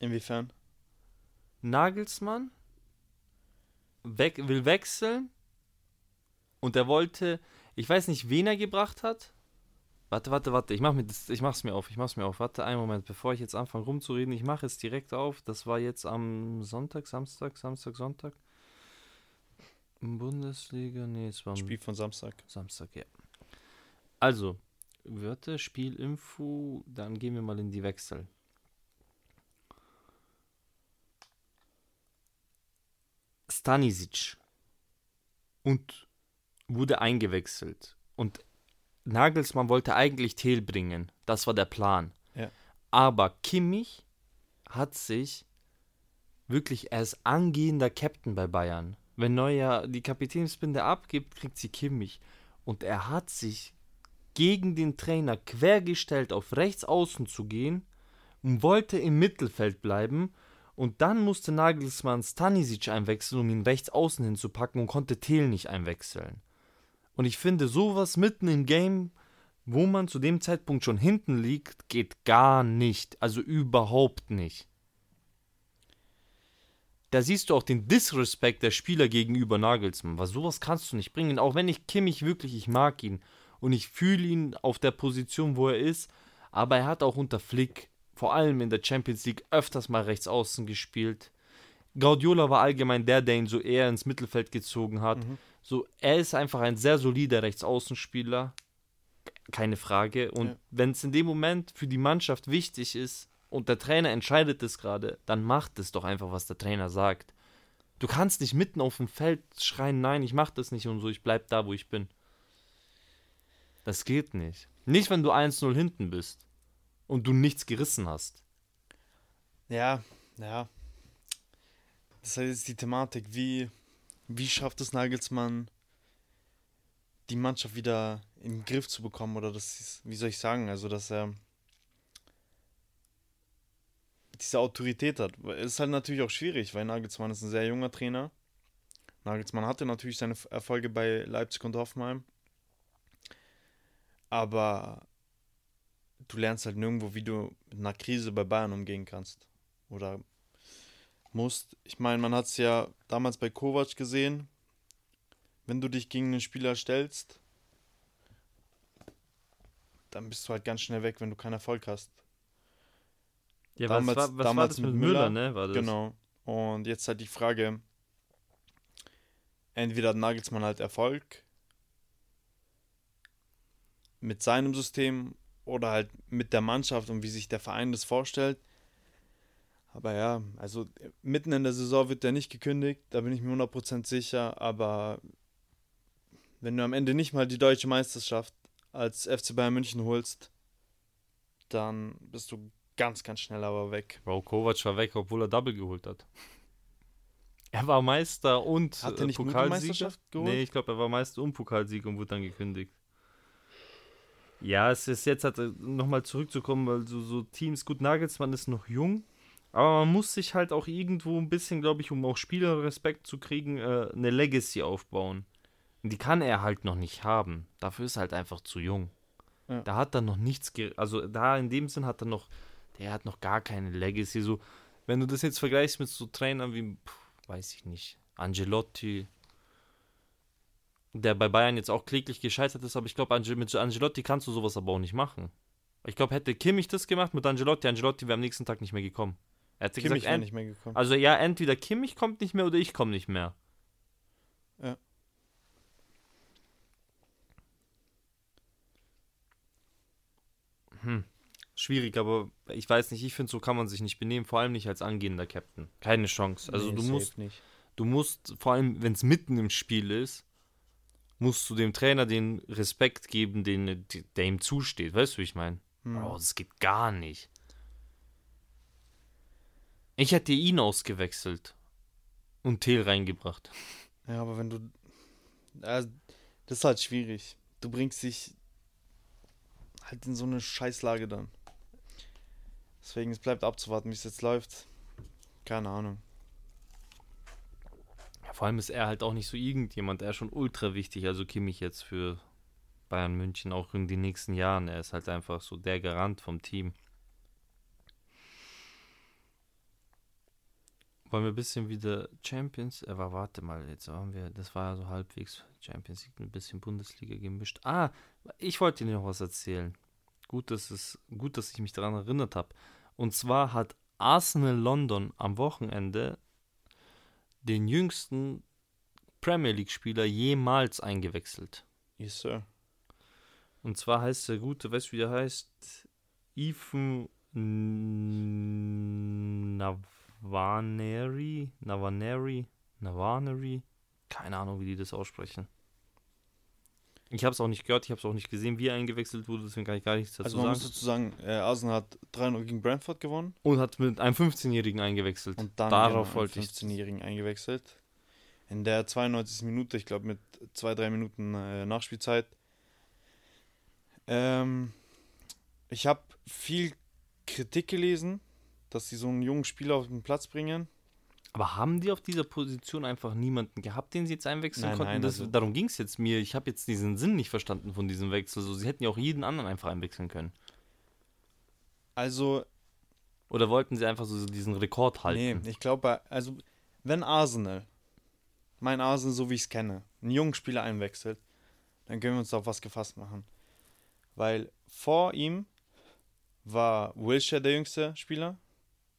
inwiefern? Nagelsmann weg, will wechseln und er wollte, ich weiß nicht, wen er gebracht hat. Warte, warte, warte, ich mach mir das, ich mach's mir auf, ich mach's mir auf. Warte, einen Moment, bevor ich jetzt anfange rumzureden, ich mache es direkt auf. Das war jetzt am Sonntag, Samstag, Samstag, Sonntag. Bundesliga, nee, es war Spiel von Samstag. Samstag, ja. Also, Wörter, Spielinfo, dann gehen wir mal in die Wechsel. Stanisic und wurde eingewechselt. Und Nagelsmann wollte eigentlich Thiel bringen. Das war der Plan. Ja. Aber Kimmich hat sich wirklich, ist angehender Captain bei Bayern. Wenn Neuer die Kapitänsbinde abgibt, kriegt sie Kimmich. Und er hat sich gegen den Trainer quergestellt, auf rechts außen zu gehen und wollte im Mittelfeld bleiben. Und dann musste Nagelsmann Stanisic einwechseln, um ihn rechts außen hinzupacken und konnte Thiel nicht einwechseln. Und ich finde, sowas mitten im Game, wo man zu dem Zeitpunkt schon hinten liegt, geht gar nicht. Also überhaupt nicht. Da siehst du auch den Disrespect der Spieler gegenüber Nagelsmann. Weil sowas kannst du nicht bringen. Auch wenn ich Kimmich wirklich, ich mag ihn. Und ich fühle ihn auf der Position, wo er ist. Aber er hat auch unter Flick, vor allem in der Champions League, öfters mal rechts außen gespielt. Guardiola war allgemein der, der ihn so eher ins Mittelfeld gezogen hat. So, er ist einfach ein sehr solider Rechtsaußenspieler. Keine Frage. Und Ja. wenn es in dem Moment für die Mannschaft wichtig ist und der Trainer entscheidet es gerade, dann macht es doch einfach, was der Trainer sagt. Du kannst nicht mitten auf dem Feld schreien, nein, ich mach das nicht und so, ich bleib da, wo ich bin. Das geht nicht. Nicht, wenn du 1-0 hinten bist und du nichts gerissen hast. Ja, ja. Das jetzt die Thematik, wie, wie schafft es Nagelsmann, die Mannschaft wieder in den Griff zu bekommen oder das ist, wie soll ich sagen, also dass er diese Autorität hat. Es ist halt natürlich auch schwierig, weil Nagelsmann ist ein sehr junger Trainer. Nagelsmann hatte natürlich seine Erfolge bei Leipzig und Hoffenheim. Aber du lernst halt nirgendwo, wie du mit einer Krise bei Bayern umgehen kannst. Oder musst. Ich meine, man hat es ja damals bei Kovac gesehen. Wenn du dich gegen einen Spieler stellst, dann bist du halt ganz schnell weg, wenn du keinen Erfolg hast. Ja, Damals- was war, was damals war mit mit Müller, Müller, ne? War das? Genau. Und jetzt halt die Frage, entweder Nagelsmann halt Erfolg mit seinem System oder halt mit der Mannschaft und wie sich der Verein das vorstellt. Aber ja, also mitten in der Saison wird der nicht gekündigt, da bin ich mir 100% sicher. Aber wenn du am Ende nicht mal die deutsche Meisterschaft als FC Bayern München holst, dann bist du ganz, ganz schnell aber weg. Bro, Kovac war weg, obwohl er Double geholt hat. Er war Meister und Hat er nicht die Pokalsieger. Meisterschaft geholt? Nee, ich glaube, er war Meister und Pokalsieger und wurde dann gekündigt. Ja, es ist jetzt halt nochmal zurückzukommen, weil so, so Teams, gut, Nagelsmann ist noch jung, aber man muss sich halt auch irgendwo ein bisschen, glaube ich, um auch Spieler Respekt zu kriegen, äh, eine Legacy aufbauen. Und die kann er halt noch nicht haben. Dafür ist er halt einfach zu jung. Ja. Da hat er noch nichts, also da in dem Sinn hat er noch, der hat noch gar keine Legacy. So, wenn du das jetzt vergleichst mit so Trainern wie, pff, weiß ich nicht, Angelotti, der bei Bayern jetzt auch kläglich gescheitert ist, aber ich glaube, Ange mit Angelotti kannst du sowas aber auch nicht machen. Ich glaube, hätte Kimmich das gemacht mit Angelotti, Angelotti wäre am nächsten Tag nicht mehr gekommen. Er hätte Kimmich gesagt, nicht mehr gekommen. also ja, entweder Kimmich kommt nicht mehr oder ich komme nicht mehr. Ja. Hm. Schwierig, aber ich weiß nicht, ich finde, so kann man sich nicht benehmen, vor allem nicht als angehender Captain. Keine Chance. Also Nee, du musst, nicht. du musst, vor allem wenn es mitten im Spiel ist, musst du dem Trainer den Respekt geben, den, der ihm zusteht. Weißt du, wie ich meine? Hm. Oh, das geht gar nicht. Ich hätte ihn ausgewechselt und Thiel reingebracht. Ja, aber wenn du. Also, das ist halt schwierig. Du bringst dich halt in so eine Scheißlage dann. Deswegen, es bleibt abzuwarten, wie es jetzt läuft. Keine Ahnung. Vor allem ist er halt auch nicht so irgendjemand. Er ist schon ultra wichtig. Also Kimmich jetzt für Bayern München auch in den nächsten Jahren. Er ist halt einfach so der Garant vom Team. Wollen wir ein bisschen wieder Champions? Äh, Aber warte mal, jetzt haben wir, das war ja so halbwegs Champions League, ein bisschen Bundesliga gemischt. Ah, ich wollte dir noch was erzählen. Gut, dass es, gut, dass ich mich daran erinnert habe. Und zwar hat Arsenal London am Wochenende den jüngsten Premier League-Spieler jemals eingewechselt. Yes, Sir. Und zwar heißt der gute, weißt du, wie der heißt? Ethan Navaneri? Navaneri? Navaneri? Keine Ahnung, wie die das aussprechen. Ich habe es auch nicht gehört, ich habe es auch nicht gesehen, wie er eingewechselt wurde, deswegen kann ich gar nichts dazu Also man muss sagen. dazu sagen, äh, Arsenal hat 3-0 gegen Brentford gewonnen. Und hat mit einem 15-Jährigen eingewechselt. Und dann Darauf wollte ich. 15-Jährigen eingewechselt. In der 92. Minute, ich glaube mit 2-3 Minuten äh, Nachspielzeit. Ähm, ich habe viel Kritik gelesen, dass sie so einen jungen Spieler auf den Platz bringen. Aber haben die auf dieser Position einfach niemanden gehabt, den sie jetzt einwechseln Nein, konnten? nein, das, also- darum ging es jetzt mir. Ich habe jetzt diesen Sinn nicht verstanden von diesem Wechsel. So, sie hätten ja auch jeden anderen einfach einwechseln können. Also, Oder wollten sie einfach so diesen Rekord halten? nee, ich glaube, also, wenn Arsenal, mein Arsenal, so wie ich es kenne, einen jungen Spieler einwechselt, dann können wir uns auf was gefasst machen. Weil vor ihm war Wilshire der jüngste Spieler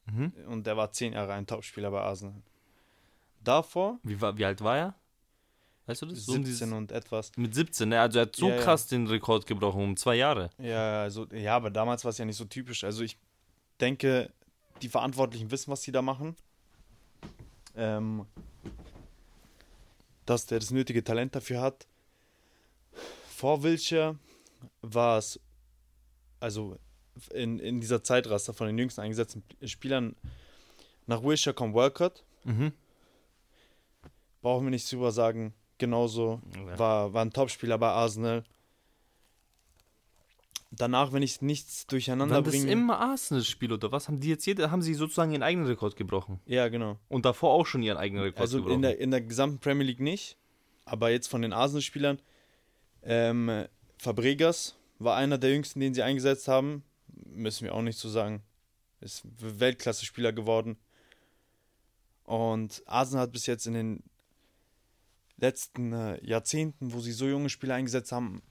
Mhm. und der war zehn Jahre ein Topspieler bei Arsenal. Davor Wie, war, wie alt war er? Weißt du das? So um 17 dieses- und etwas. mit 17, ne? Also er hat so Ja, ja. krass den Rekord gebrochen, um zwei Jahre. Ja, also, ja, aber damals war es ja nicht so typisch. Also ich denke, die Verantwortlichen wissen, was sie da machen. Ähm, dass der das nötige Talent dafür hat. Vor Wilshire war es, also in, in dieser Zeitraster von den jüngsten eingesetzten Spielern, nach Wilshire kommt Walcott. Mhm. Brauchen wir nicht drüber sagen. Genauso Ja. war, war ein Topspieler bei Arsenal. Danach, wenn ich nichts durcheinander War das bringe. immer Arsenal-Spiel oder was? Haben die jetzt jede, haben sie sozusagen ihren eigenen Rekord gebrochen? Ja, genau. Und davor auch schon ihren eigenen Rekord Also gebrochen? in der, in der gesamten Premier League nicht. Aber jetzt von den Arsenal-Spielern. Ähm, Fabregas war einer der jüngsten, den sie eingesetzt haben. Müssen wir auch nicht so sagen. Ist Weltklasse-Spieler geworden. Und Arsenal hat bis jetzt in den letzten äh, Jahrzehnten, wo sie so junge Spieler eingesetzt haben,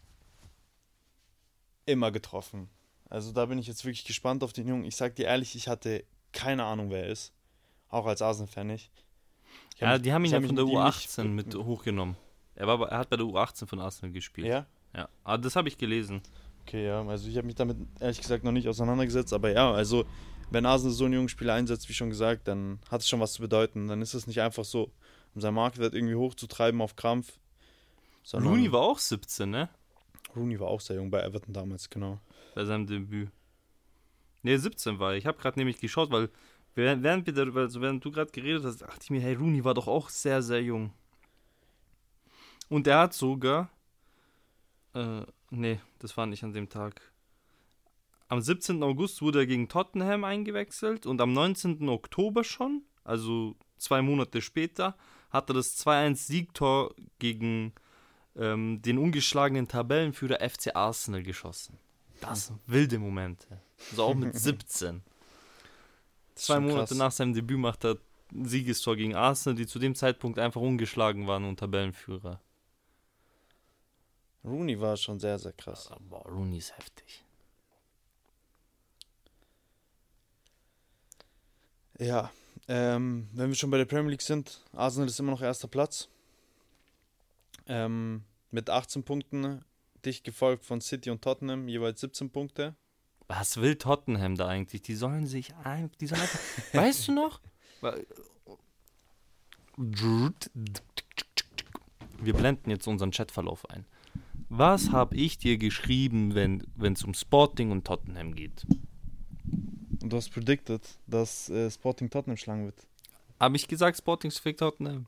immer getroffen. Also da bin ich jetzt wirklich gespannt auf den Jungen. Ich sag dir ehrlich, ich hatte keine Ahnung, wer er ist. Auch als Arsenal-Fan nicht. Ja, die haben ihn ich ja von der mit ihm nicht- U18 mit hochgenommen. Er, war, er hat bei der U18 von Arsenal gespielt. Ja? Ja, ah, das habe ich gelesen. Okay, ja, also ich habe mich damit ehrlich gesagt noch nicht auseinandergesetzt, aber ja, also wenn Arsenal so einen jungen Spieler einsetzt, wie schon gesagt, dann hat es schon was zu bedeuten. Dann ist es nicht einfach so, um seinen Marktwert irgendwie hochzutreiben auf Krampf. Rooney war auch 17, ne? Rooney war auch sehr jung bei Everton damals, genau. Bei seinem Debüt. Ne, 17 war er. Ich habe gerade nämlich geschaut, weil während, während, wir darüber, also während du gerade geredet hast, dachte ich mir, hey, Rooney war doch auch sehr, sehr jung. Und er hat sogar. Äh, nee, das war nicht an dem Tag. Am 17. August wurde er gegen Tottenham eingewechselt und am 19. Oktober schon, also zwei Monate später, hat er das 2-1-Siegtor gegen ähm, den ungeschlagenen Tabellenführer FC Arsenal geschossen. Das sind wilde Momente. Also auch mit 17. Das ist Zwei Monate krass. nach seinem Debüt macht er ein Siegestor gegen Arsenal, die zu dem Zeitpunkt einfach ungeschlagen waren und Tabellenführer. Rooney war schon sehr, sehr krass. Boah, Rooney ist heftig. Ja, ähm, wenn wir schon bei der Premier League sind, Arsenal ist immer noch erster Platz. Ähm, mit 18 Punkten, dicht gefolgt von City und Tottenham, jeweils 17 Punkte. Was will Tottenham da eigentlich? Die sollen sich ein, die sollen einfach, weißt du noch? Wir blenden jetzt unseren Chatverlauf ein. Was habe ich dir geschrieben, wenn es um Sporting und Tottenham geht? Und du hast predicted, dass äh, Sporting Tottenham schlagen wird. Habe ich gesagt, Sporting schlägt Tottenham?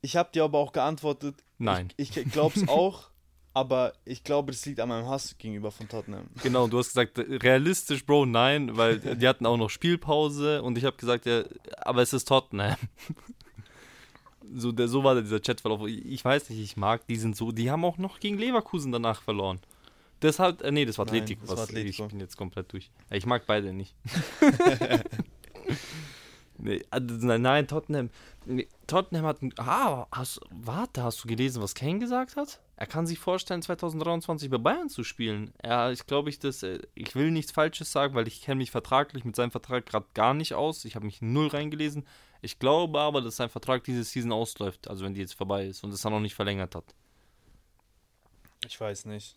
Ich habe dir aber auch geantwortet, Nein. ich, ich glaube es auch, aber ich glaube, das liegt an meinem Hass gegenüber von Tottenham. Genau, du hast gesagt, realistisch, Bro, nein, weil die hatten auch noch Spielpause und ich habe gesagt, ja, aber es ist Tottenham. So, der, so war dieser Chatverlauf. Ich weiß nicht, ich mag, die sind so, die haben auch noch gegen Leverkusen danach verloren. Das hat, äh, nee, das war Nein, Atletico. das war was, Atletico. Ich bin jetzt komplett durch. Ich mag beide nicht. nee, also, nein, nein, Tottenham. Nee, Tottenham hat, ah, hast, warte, hast du gelesen, was Kane gesagt hat? Er kann sich vorstellen, 2023 bei Bayern zu spielen. Ja, ich glaube, ich das, äh, ich will nichts Falsches sagen, weil ich kenne mich vertraglich mit seinem Vertrag gerade gar nicht aus. Ich habe mich null reingelesen. Ich glaube aber, dass sein Vertrag diese Season ausläuft, also wenn die jetzt vorbei ist und es dann noch nicht verlängert hat. Ich weiß nicht.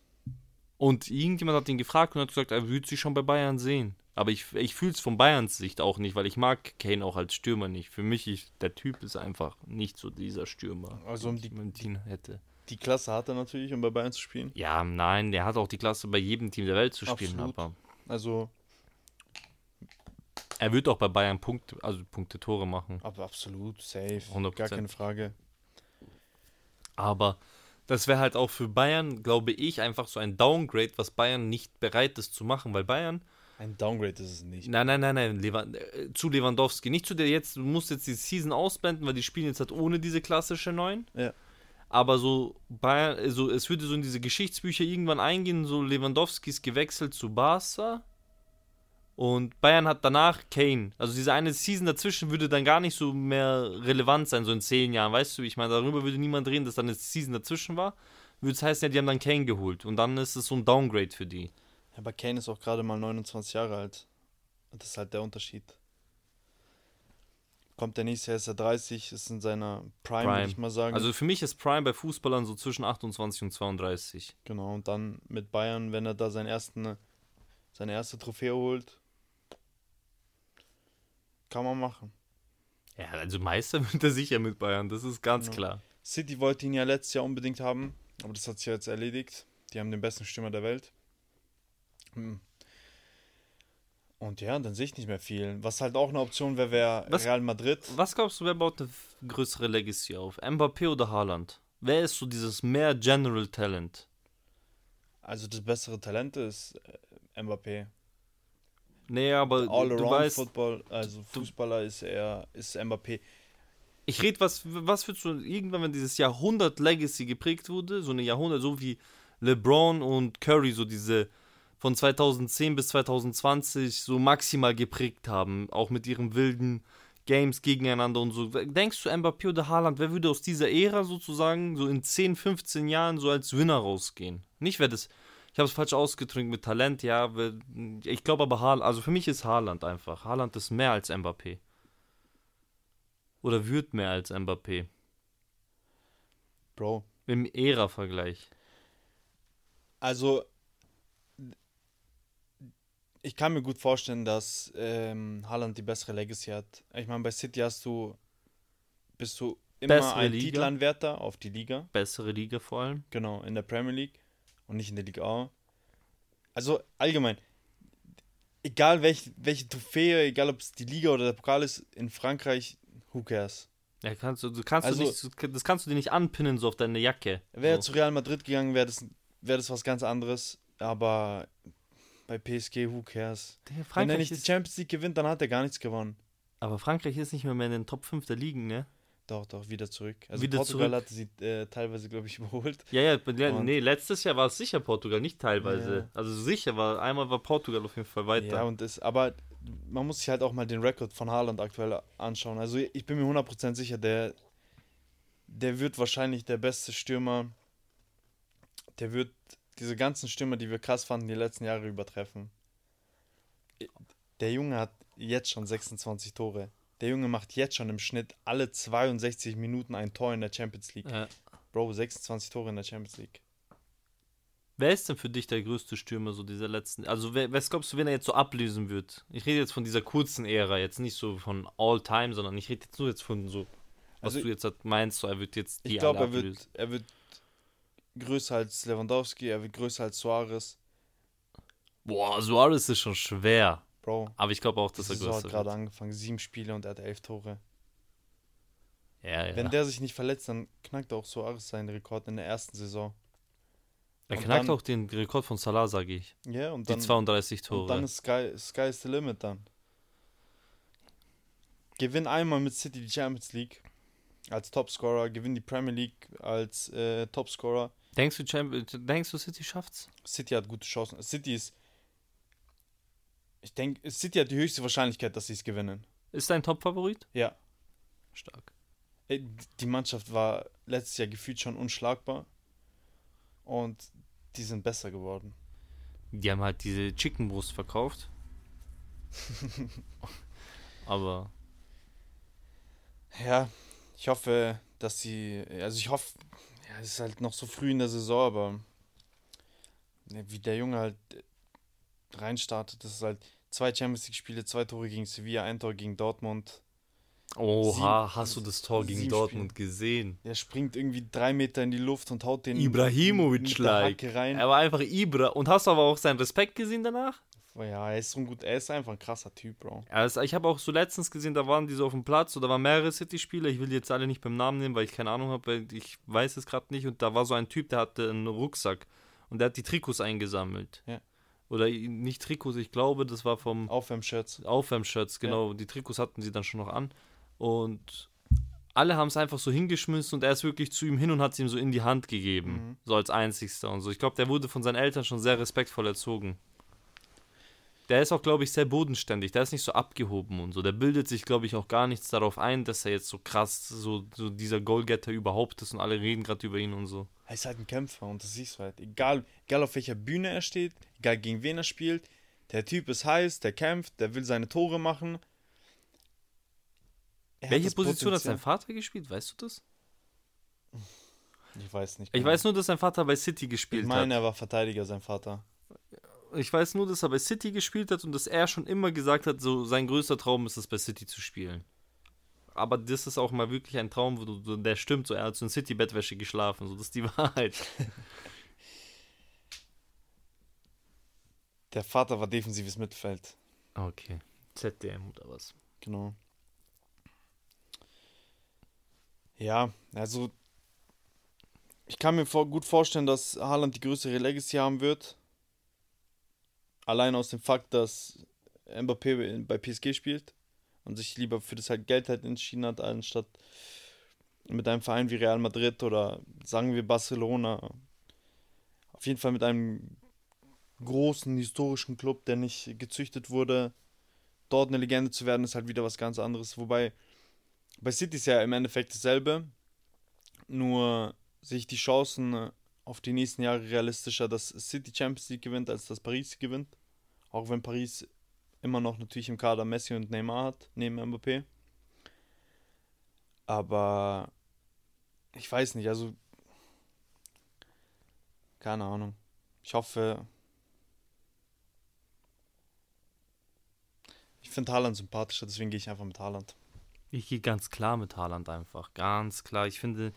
Und irgendjemand hat ihn gefragt und hat gesagt, er würde sich schon bei Bayern sehen. Aber ich, ich fühle es von Bayerns Sicht auch nicht, weil ich mag Kane auch als Stürmer nicht. Für mich, ich, der Typ ist einfach nicht so dieser Stürmer, Also um die, mit Team hätte. die Klasse hat er natürlich, um bei Bayern zu spielen. Ja, nein, der hat auch die Klasse, bei jedem Team der Welt zu spielen. Absolut. Aber Also, er wird auch bei Bayern Punkte, also Punkte Tore machen. aber absolut, safe. 100%. Gar keine Frage. Aber das wäre halt auch für Bayern, glaube ich, einfach so ein Downgrade, was Bayern nicht bereit ist zu machen, weil Bayern Ein Downgrade ist es nicht. Nein, nein, nein, nein, äh, zu Lewandowski. Nicht zu der jetzt, du musst jetzt die Season ausblenden, weil die spielen jetzt halt ohne diese klassische 9. Ja. Aber so, Bayern, also es würde so in diese Geschichtsbücher irgendwann eingehen, so Lewandowski ist gewechselt zu Barca. Und Bayern hat danach Kane. Also diese eine Season dazwischen würde dann gar nicht so mehr relevant sein, so in zehn Jahren, weißt du? Ich meine, darüber würde niemand reden, dass dann eine Season dazwischen war. Würde es heißen, ja, die haben dann Kane geholt. Und dann ist es so ein Downgrade für die. Aber Kane ist auch gerade mal 29 Jahre alt. Das ist halt der Unterschied. Kommt der nächste Jahr, ist er 30, ist in seiner Prime, Prime. würde ich mal sagen. Also für mich ist Prime bei Fußballern so zwischen 28 und 32. genau, und dann mit Bayern, wenn er da seinen ersten, seine erste Trophäe holt, kann man machen. Ja, also Meister wird er sicher mit Bayern, das ist ganz Ja. klar. City wollte ihn ja letztes Jahr unbedingt haben, aber das hat sich jetzt erledigt. Die haben den besten Stürmer der Welt. Hm. Und ja, dann sehe ich nicht mehr viel. Was halt auch eine Option wäre, wäre Real Madrid. Was glaubst du, wer baut eine größere Legacy auf? Mbappé oder Haaland? Wer ist so dieses mehr General Talent? Also das bessere Talent ist äh, Mbappé. Nee, aber du All-around weißt, Football, also Fußballer ist er ist Mbappé. ich rede, was, was würdest du irgendwann, wenn dieses Jahrhundert Legacy geprägt wurde, so eine Jahrhundert, so wie LeBron und Curry, so diese von 2010 bis 2020 so maximal geprägt haben, auch mit ihren wilden Games gegeneinander und so. Denkst du, Mbappé oder Haaland, wer würde aus dieser Ära sozusagen so in 10, 15 Jahren so als Winner rausgehen? Nicht, wer das, ich habe es falsch ausgedrückt mit Talent, ja, ich glaube aber Haaland, also für mich ist Haaland einfach. Haaland ist mehr als Mbappé. oder wird mehr als Mbappé? Bro. Im Ära-Vergleich. Also, ich kann mir gut vorstellen, dass ähm, Haaland die bessere Legacy hat. Ich meine, bei City hast du, bist du immer Bessere ein Liga. Titelanwärter auf die Liga. Bessere Liga vor allem. Genau, in der Premier League und nicht in der Liga A. Also allgemein, egal welch, welche Trophäe, egal ob es die Liga oder der Pokal ist, in Frankreich, who cares? Ja, kannst du, kannst Also- du nicht, das kannst du dir nicht anpinnen so auf deine Jacke. Wäre so. zu Real Madrid gegangen, wäre das, wär das was ganz anderes. Aber bei PSG, who cares? Wenn er nicht die Champions League gewinnt, dann hat er gar nichts gewonnen. aber Frankreich ist nicht mehr, mehr in den Top 5 der Ligen, ne? Doch, doch, wieder zurück. Also Wieder Portugal zurück. hatte sie äh, teilweise, glaube ich, überholt. Ja, ja, Und- nee, letztes Jahr war es sicher Portugal, nicht teilweise. Ja. Also sicher war, einmal war Portugal auf jeden Fall weiter. Ja, und das, aber man muss sich halt auch mal den Rekord von Haaland aktuell anschauen. Also ich bin mir 100% sicher, der, der wird wahrscheinlich der beste Stürmer. Der wird diese ganzen Stürmer, die wir krass fanden, die letzten Jahre übertreffen. Der Junge hat jetzt schon 26 Tore. Der Junge macht jetzt schon im Schnitt alle 62 Minuten ein Tor in der Champions League. Ja. Bro, 26 Tore in der Champions League. Wer ist denn für dich der größte Stürmer so dieser letzten? Also wer, was glaubst du, wenn er jetzt so ablösen wird? Ich rede jetzt von dieser kurzen Ära, jetzt nicht so von All Time, sondern ich rede jetzt nur jetzt von so, was Also du jetzt meinst, so er wird jetzt die Ich glaube, er wird, er wird größer als Lewandowski, er wird größer als Suarez. Boah, Suarez ist schon schwer. Bro, Aber ich glaube auch, das dass er Saison hat größer gerade angefangen, sieben Spiele und er hat elf Tore. Ja, ja. Wenn der sich nicht verletzt, dann knackt auch Suarez seinen Rekord in der ersten Saison. er und knackt dann- auch den Rekord von Salah, sage ich. Ja, und Die dann, 32 Tore. und dann ist Sky, Sky is the limit dann. Gewinn einmal mit City die Champions League als Topscorer, gewinn die Premier League als äh, Topscorer. denkst, du, Champ denkst du, City schafft's? City hat gute Chancen. City ist. Ich denke, City hat die höchste Wahrscheinlichkeit, dass sie es gewinnen. Ist dein Top-Favorit? Ja. Stark. Die Mannschaft war letztes Jahr gefühlt schon unschlagbar. Und die sind besser geworden. Die haben halt diese Chickenbrust verkauft. Aber Ja, ich hoffe, dass sie. Also ich hoffe, ja, es ist halt noch so früh in der Saison, aber ne, wie der Junge halt reinstartet, das ist halt zwei Champions League-Spiele, zwei Tore gegen Sevilla, ein Tor gegen Dortmund. Oha, Sieben- hast du das Tor gegen Dortmund gesehen? Der springt irgendwie drei Meter in die Luft und haut den Ibrahimovic-like. Er war einfach Ibra. Und hast du aber auch seinen Respekt gesehen danach? Ja, er ist so ein gut, er ist einfach ein krasser Typ, Bro. Also ich habe auch so letztens gesehen, da waren die so auf dem Platz oder waren mehrere City-Spieler. Ich will die jetzt alle nicht beim Namen nehmen, weil ich keine Ahnung habe, weil ich weiß es gerade nicht. Und da war so ein Typ, der hatte einen Rucksack und der hat die Trikots eingesammelt. Ja. Oder nicht Trikots, ich glaube, das war vom Aufwärmshirts. Aufwärmshirts, genau. Die Trikots hatten sie dann schon noch an. Und alle haben es einfach so hingeschmissen und er ist wirklich zu ihm hin und hat es ihm so in die Hand gegeben. Mhm. So als einzigster und so. Ich glaube, der wurde von seinen Eltern schon sehr respektvoll erzogen. Der ist auch, glaube ich, sehr bodenständig. Der ist nicht so abgehoben und so. Der bildet sich, glaube ich, auch gar nichts darauf ein, dass er jetzt so krass, so, so dieser Goalgetter überhaupt ist und alle reden gerade über ihn und so. Er ist halt ein Kämpfer und das siehst du halt. Egal, egal auf welcher Bühne er steht, egal gegen wen er spielt, der Typ ist heiß, der kämpft, der will seine Tore machen. Er hat Welche das Position hat Potenzial- sein Vater gespielt? Weißt du das? Ich weiß nicht. Ich genau. weiß nur, dass sein Vater bei City gespielt Ich hat. meine, er war Verteidiger, sein Vater. Ich weiß nur, dass er bei City gespielt hat und dass er schon immer gesagt hat, so sein größter Traum ist es, bei City zu spielen. Aber das ist auch mal wirklich ein Traum, wo du, der stimmt. So, er hat so in City-Bettwäsche geschlafen. So, das ist die Wahrheit. Der Vater war defensives Mittelfeld. Okay. ZDM oder was? Genau. Ja, also ich kann mir vor, gut vorstellen, dass Haaland die größere Legacy haben wird. Allein aus dem Fakt, dass Mbappé bei PSG spielt und sich lieber für das halt Geld halt entschieden hat, anstatt mit einem Verein wie Real Madrid oder sagen wir Barcelona. Auf jeden Fall mit einem großen historischen Club, der nicht gezüchtet wurde, dort eine Legende zu werden, ist halt wieder was ganz anderes. Wobei bei City ist ja im Endeffekt dasselbe, nur sich die Chancen auf die nächsten Jahre realistischer, dass City Champions League gewinnt, als dass Paris gewinnt. Auch wenn Paris immer noch natürlich im Kader Messi und Neymar hat, neben Mbappé. Aber ich weiß nicht, also keine Ahnung. Ich hoffe. Ich finde Haaland sympathischer, deswegen gehe ich einfach mit Haaland. Ich gehe ganz klar mit Haaland einfach. Ganz klar. Ich finde,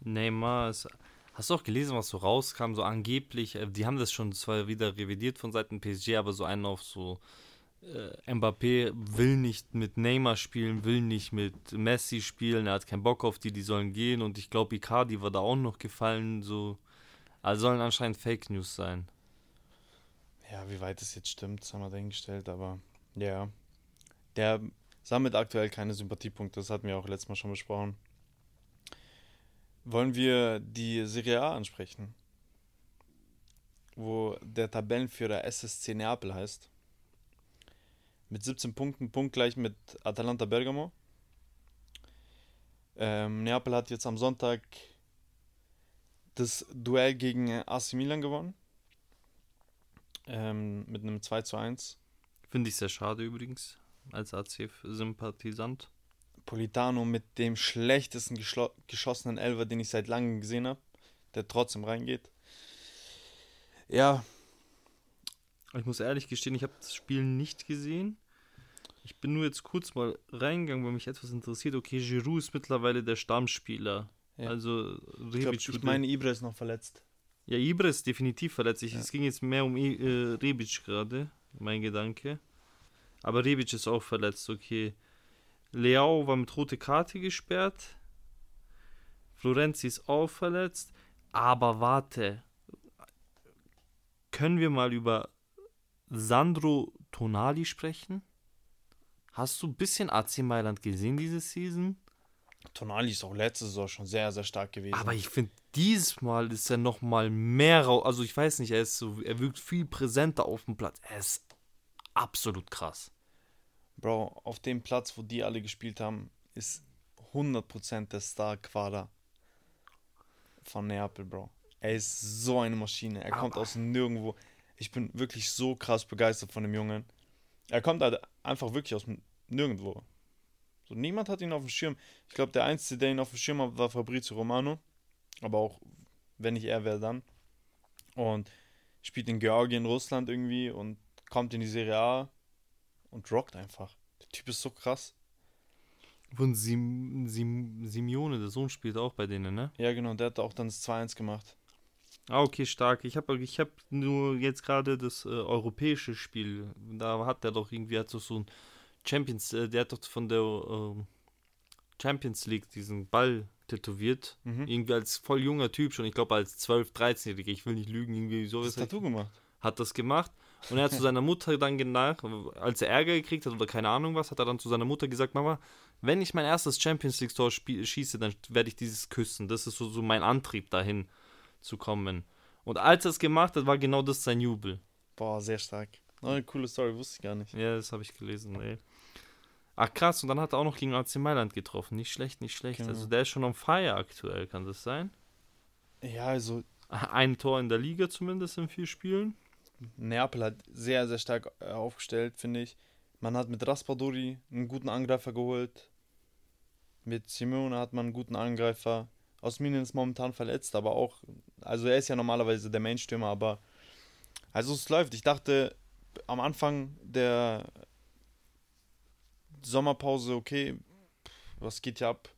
Neymar ist. Hast du auch gelesen, was so rauskam? So angeblich, äh, die haben das schon zwar wieder revidiert von Seiten PSG, aber so einen auf so äh, Mbappé will nicht mit Neymar spielen, will nicht mit Messi spielen, er hat keinen Bock auf die, die sollen gehen und ich glaube, Icardi war da auch noch gefallen, so. Also sollen anscheinend Fake News sein. Ja, wie weit das jetzt stimmt, das haben wir dahingestellt, aber ja. Der sammelt aktuell keine Sympathiepunkte, das hatten wir auch letztes Mal schon besprochen. Wollen wir die Serie A ansprechen? Wo der Tabellenführer SSC Neapel heißt. Mit 17 Punkten, punktgleich mit Atalanta Bergamo. Ähm, Neapel hat jetzt am Sonntag das Duell gegen AC Milan gewonnen. Ähm, mit einem 2 zu 1. Finde ich sehr schade übrigens, als AC-Sympathisant. Politano mit dem schlechtesten geschossenen Elfer, den ich seit langem gesehen habe, der trotzdem reingeht. Ja. Ich muss ehrlich gestehen, ich habe das Spiel nicht gesehen. Ich bin nur jetzt kurz mal reingegangen, weil mich etwas interessiert. Okay, Giroud ist mittlerweile der Stammspieler. Ja. Also Rebic. Ich, glaub, ich meine, Ibra ist noch verletzt. Ja, Ibra ist definitiv verletzt. Ja. Es ging jetzt mehr um äh, Rebic gerade, mein Gedanke. Aber Rebic ist auch verletzt, okay. Leao war mit rote Karte gesperrt. Florenzi ist auch verletzt. Aber warte. Können wir mal über Sandro Tonali sprechen? Hast du ein bisschen AC Mailand gesehen diese Season? Tonali ist auch letzte Saison schon sehr, sehr stark gewesen. Aber ich finde, dieses Mal ist er noch mal mehr Also ich weiß nicht, er ist so, er wirkt viel präsenter auf dem Platz. Er ist absolut krass. Bro, auf dem Platz, wo die alle gespielt haben, ist 100% der Star-Quader von Neapel, Bro. Er ist so eine Maschine. Er Aber kommt aus nirgendwo. Ich bin wirklich so krass begeistert von dem Jungen. Er kommt halt einfach wirklich aus nirgendwo. So, niemand hat ihn auf dem Schirm. Ich glaube, der Einzige, der ihn auf dem Schirm hat, war Fabrizio Romano. Aber auch, wenn nicht er, wäre dann. Und spielt in Georgien, Russland irgendwie und kommt in die Serie A und rockt einfach. Der Typ ist so krass. Und Sim, Sim, Simeone, der Sohn, spielt auch bei denen, ne? Ja, genau, der hat auch dann das 2-1 gemacht. Ah, okay, stark. Ich habe ich hab nur jetzt gerade das äh, europäische Spiel. Da hat der doch irgendwie hat so, so ein Champions, äh, der hat doch von der äh, Champions League diesen Ball tätowiert. Mhm. Irgendwie als voll junger Typ schon. Ich glaube als 12, 13-Jähriger. Ich will nicht lügen, irgendwie so. Das Tattoo gemacht. Hat das gemacht. Und er hat zu seiner Mutter dann nach, als er Ärger gekriegt hat oder keine Ahnung was, hat er dann zu seiner Mutter gesagt, Mama, wenn ich mein erstes Champions League Tor schieße, dann werde ich dieses küssen. Das ist so, so mein Antrieb dahin zu kommen. Und als er es gemacht hat, war genau das sein Jubel. Boah, sehr stark. Oh, eine coole Story, wusste ich gar nicht. Ja, das habe ich gelesen, ey. Ach krass, und dann hat er auch noch gegen AC Mailand getroffen. Nicht schlecht, nicht schlecht. Genau. Also der ist schon on fire aktuell, kann das sein? Ja, also. Ein Tor in der Liga zumindest in vier Spielen. Neapel hat sehr, sehr stark äh, aufgestellt, finde ich. Man hat mit Raspadori einen guten Angreifer geholt. Mit Simone hat man einen guten Angreifer. Osminen ist momentan verletzt, aber auch, also er ist ja normalerweise der Mainstürmer, aber also es läuft. Ich dachte am Anfang der Sommerpause, okay, was geht hier ab?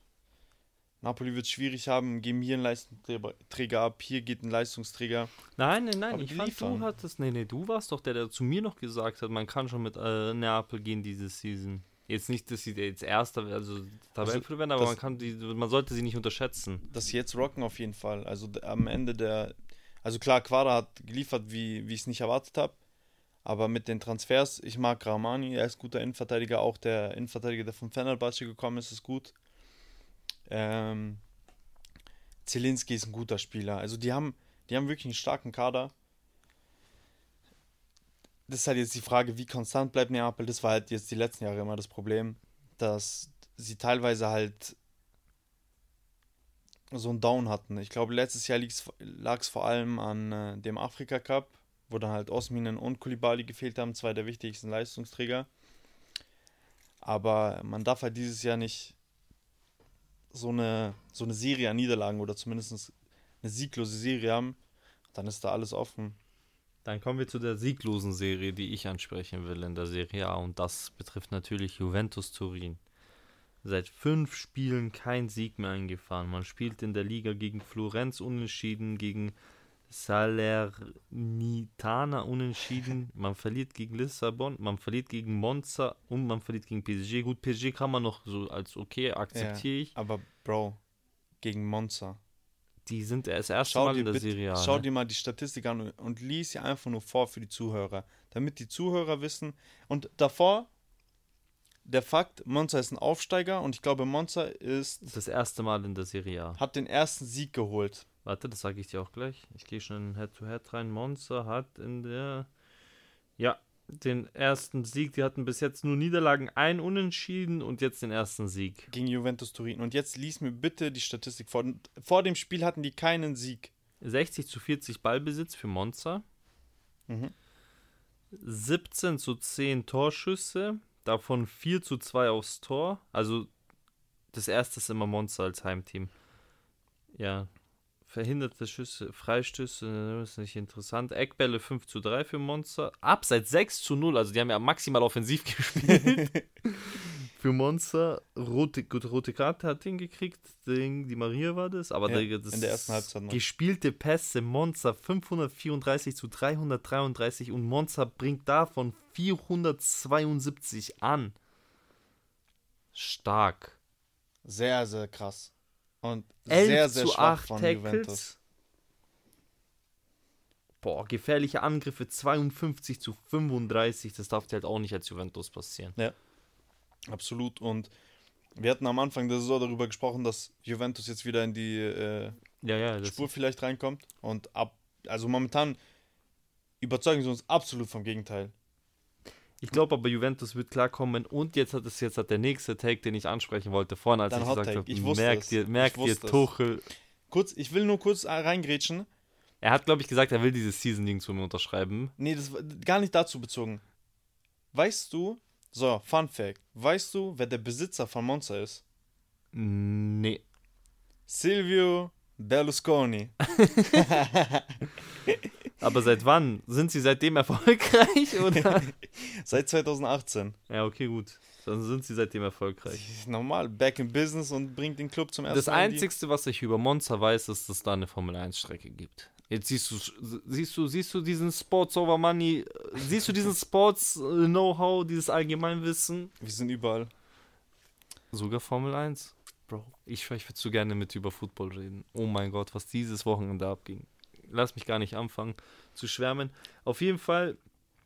Napoli wird es schwierig haben, geben hier einen Leistungsträger ab, hier geht ein Leistungsträger. Nein, nein, nein, ich fand, du hattest, nee, nee, du warst doch der, der zu mir noch gesagt hat, man kann schon mit äh, Neapel gehen diese Season. Jetzt nicht, dass sie jetzt Erster, also Tabellenführer werden, aber man kann die, man sollte sie nicht unterschätzen. Dass sie jetzt rocken auf jeden Fall. Also am Ende der, also klar, Quara hat geliefert, wie, wie ich es nicht erwartet habe. Aber mit den Transfers, ich mag Ramani, er ist guter Innenverteidiger, auch der Innenverteidiger, der von Fenerbahce gekommen ist, ist gut. Ähm, Zielinski ist ein guter Spieler. Also die haben, die haben wirklich einen starken Kader das ist halt jetzt die Frage, wie konstant bleibt Neapel. Das war halt jetzt die letzten Jahre immer das Problem, dass sie teilweise halt so einen Down hatten. Ich glaube, letztes Jahr lag es vor allem an äh, dem Afrika Cup, wo dann halt Osminen und Kulibali gefehlt haben, zwei der wichtigsten Leistungsträger. Aber man darf halt dieses Jahr nicht so eine, so eine Serie an Niederlagen oder zumindest eine sieglose Serie haben, dann ist da alles offen. Dann kommen wir zu der sieglosen Serie, die ich ansprechen will in der Serie A. Und das betrifft natürlich Juventus Turin. Seit fünf Spielen kein Sieg mehr eingefahren. Man spielt in der Liga gegen Florenz unentschieden, gegen Salernitana unentschieden. Man verliert gegen Lissabon, man verliert gegen Monza und man verliert gegen PSG. Gut, PSG kann man noch so als okay, akzeptiere Ja, ich. Aber Bro, gegen Monza. Die sind das erste Schau Mal in der bitte, Serie A. schau ne? dir mal die Statistik an und, lies sie einfach nur vor für die Zuhörer, damit die Zuhörer wissen. Und davor, der Fakt, Monza ist ein Aufsteiger und ich glaube, Monza ist, Das erste Mal in der Serie A. hat den ersten Sieg geholt. Warte, das sage ich dir auch gleich. Ich gehe schon in Head-to-Head rein. Monza hat in der. Ja, den ersten Sieg. Die hatten bis jetzt nur Niederlagen, ein Unentschieden und jetzt den ersten Sieg. gegen Juventus Turin. Und jetzt lies mir bitte die Statistik vor. Vor dem Spiel hatten die keinen Sieg. 60 zu 40 Ballbesitz für Monza. Mhm. 17 zu 10 Torschüsse. Davon 4 zu 2 aufs Tor. Also das erste ist immer Monza als Heimteam. Ja. Verhinderte Schüsse, Freistöße, ist nicht interessant. Eckbälle 5 zu 3 für Monza. Abseits 6 zu 0, also die haben ja maximal offensiv gespielt. für Monza. Rote, gut, rote Karte hat hingekriegt. Den, die Maria war das. Aber Ja, das in der ersten Halbzeit noch. Gespielte Pässe Monza 534 zu 333 und Monza bringt davon 472 an. Stark. Sehr, sehr krass. Und 11 sehr, sehr zu schwach 8 von Tackles. Juventus. Boah, gefährliche Angriffe 52 zu 35. Das darf dir halt auch nicht als Juventus passieren. Absolut. Und wir hatten am Anfang der Saison darüber gesprochen, dass Juventus jetzt wieder in die äh, Ja, ja, Spur vielleicht reinkommt. Und ab, also momentan überzeugen sie uns absolut vom Gegenteil. Ich glaube aber, Juventus wird klarkommen. Und jetzt hat es jetzt hat der nächste Take, den ich ansprechen wollte, vorhin, als Dein ich Hot gesagt habe, merkt ihr, merkt ihr. Tuchel. Kurz, ich will nur kurz äh, reingrätschen. Er hat, glaube ich, gesagt, er will dieses Season zu mir unterschreiben. Nee, das war gar nicht dazu bezogen. Weißt du, so, Fun Fact, weißt du, wer der Besitzer von Monza ist? Nee. Silvio Berlusconi. Aber seit wann? Sind sie seitdem erfolgreich? Oder? Seit 2018. ja, okay, gut. Dann sind sie seitdem erfolgreich. Normal, back in business und bringt den Club zum ersten Das Mal in die- Einzigste, was ich über Monza weiß, ist, dass es da eine Formel-1-Strecke gibt. Jetzt siehst du, siehst du, siehst du diesen Sports over Money, siehst du diesen Sports-Know-how, dieses Allgemeinwissen? Wir sind überall. Sogar Formel 1. Bro, ich, ich würde so gerne mit über Football reden. Oh mein Gott, was dieses Wochenende abging. Lass mich gar nicht anfangen zu schwärmen. Auf jeden Fall,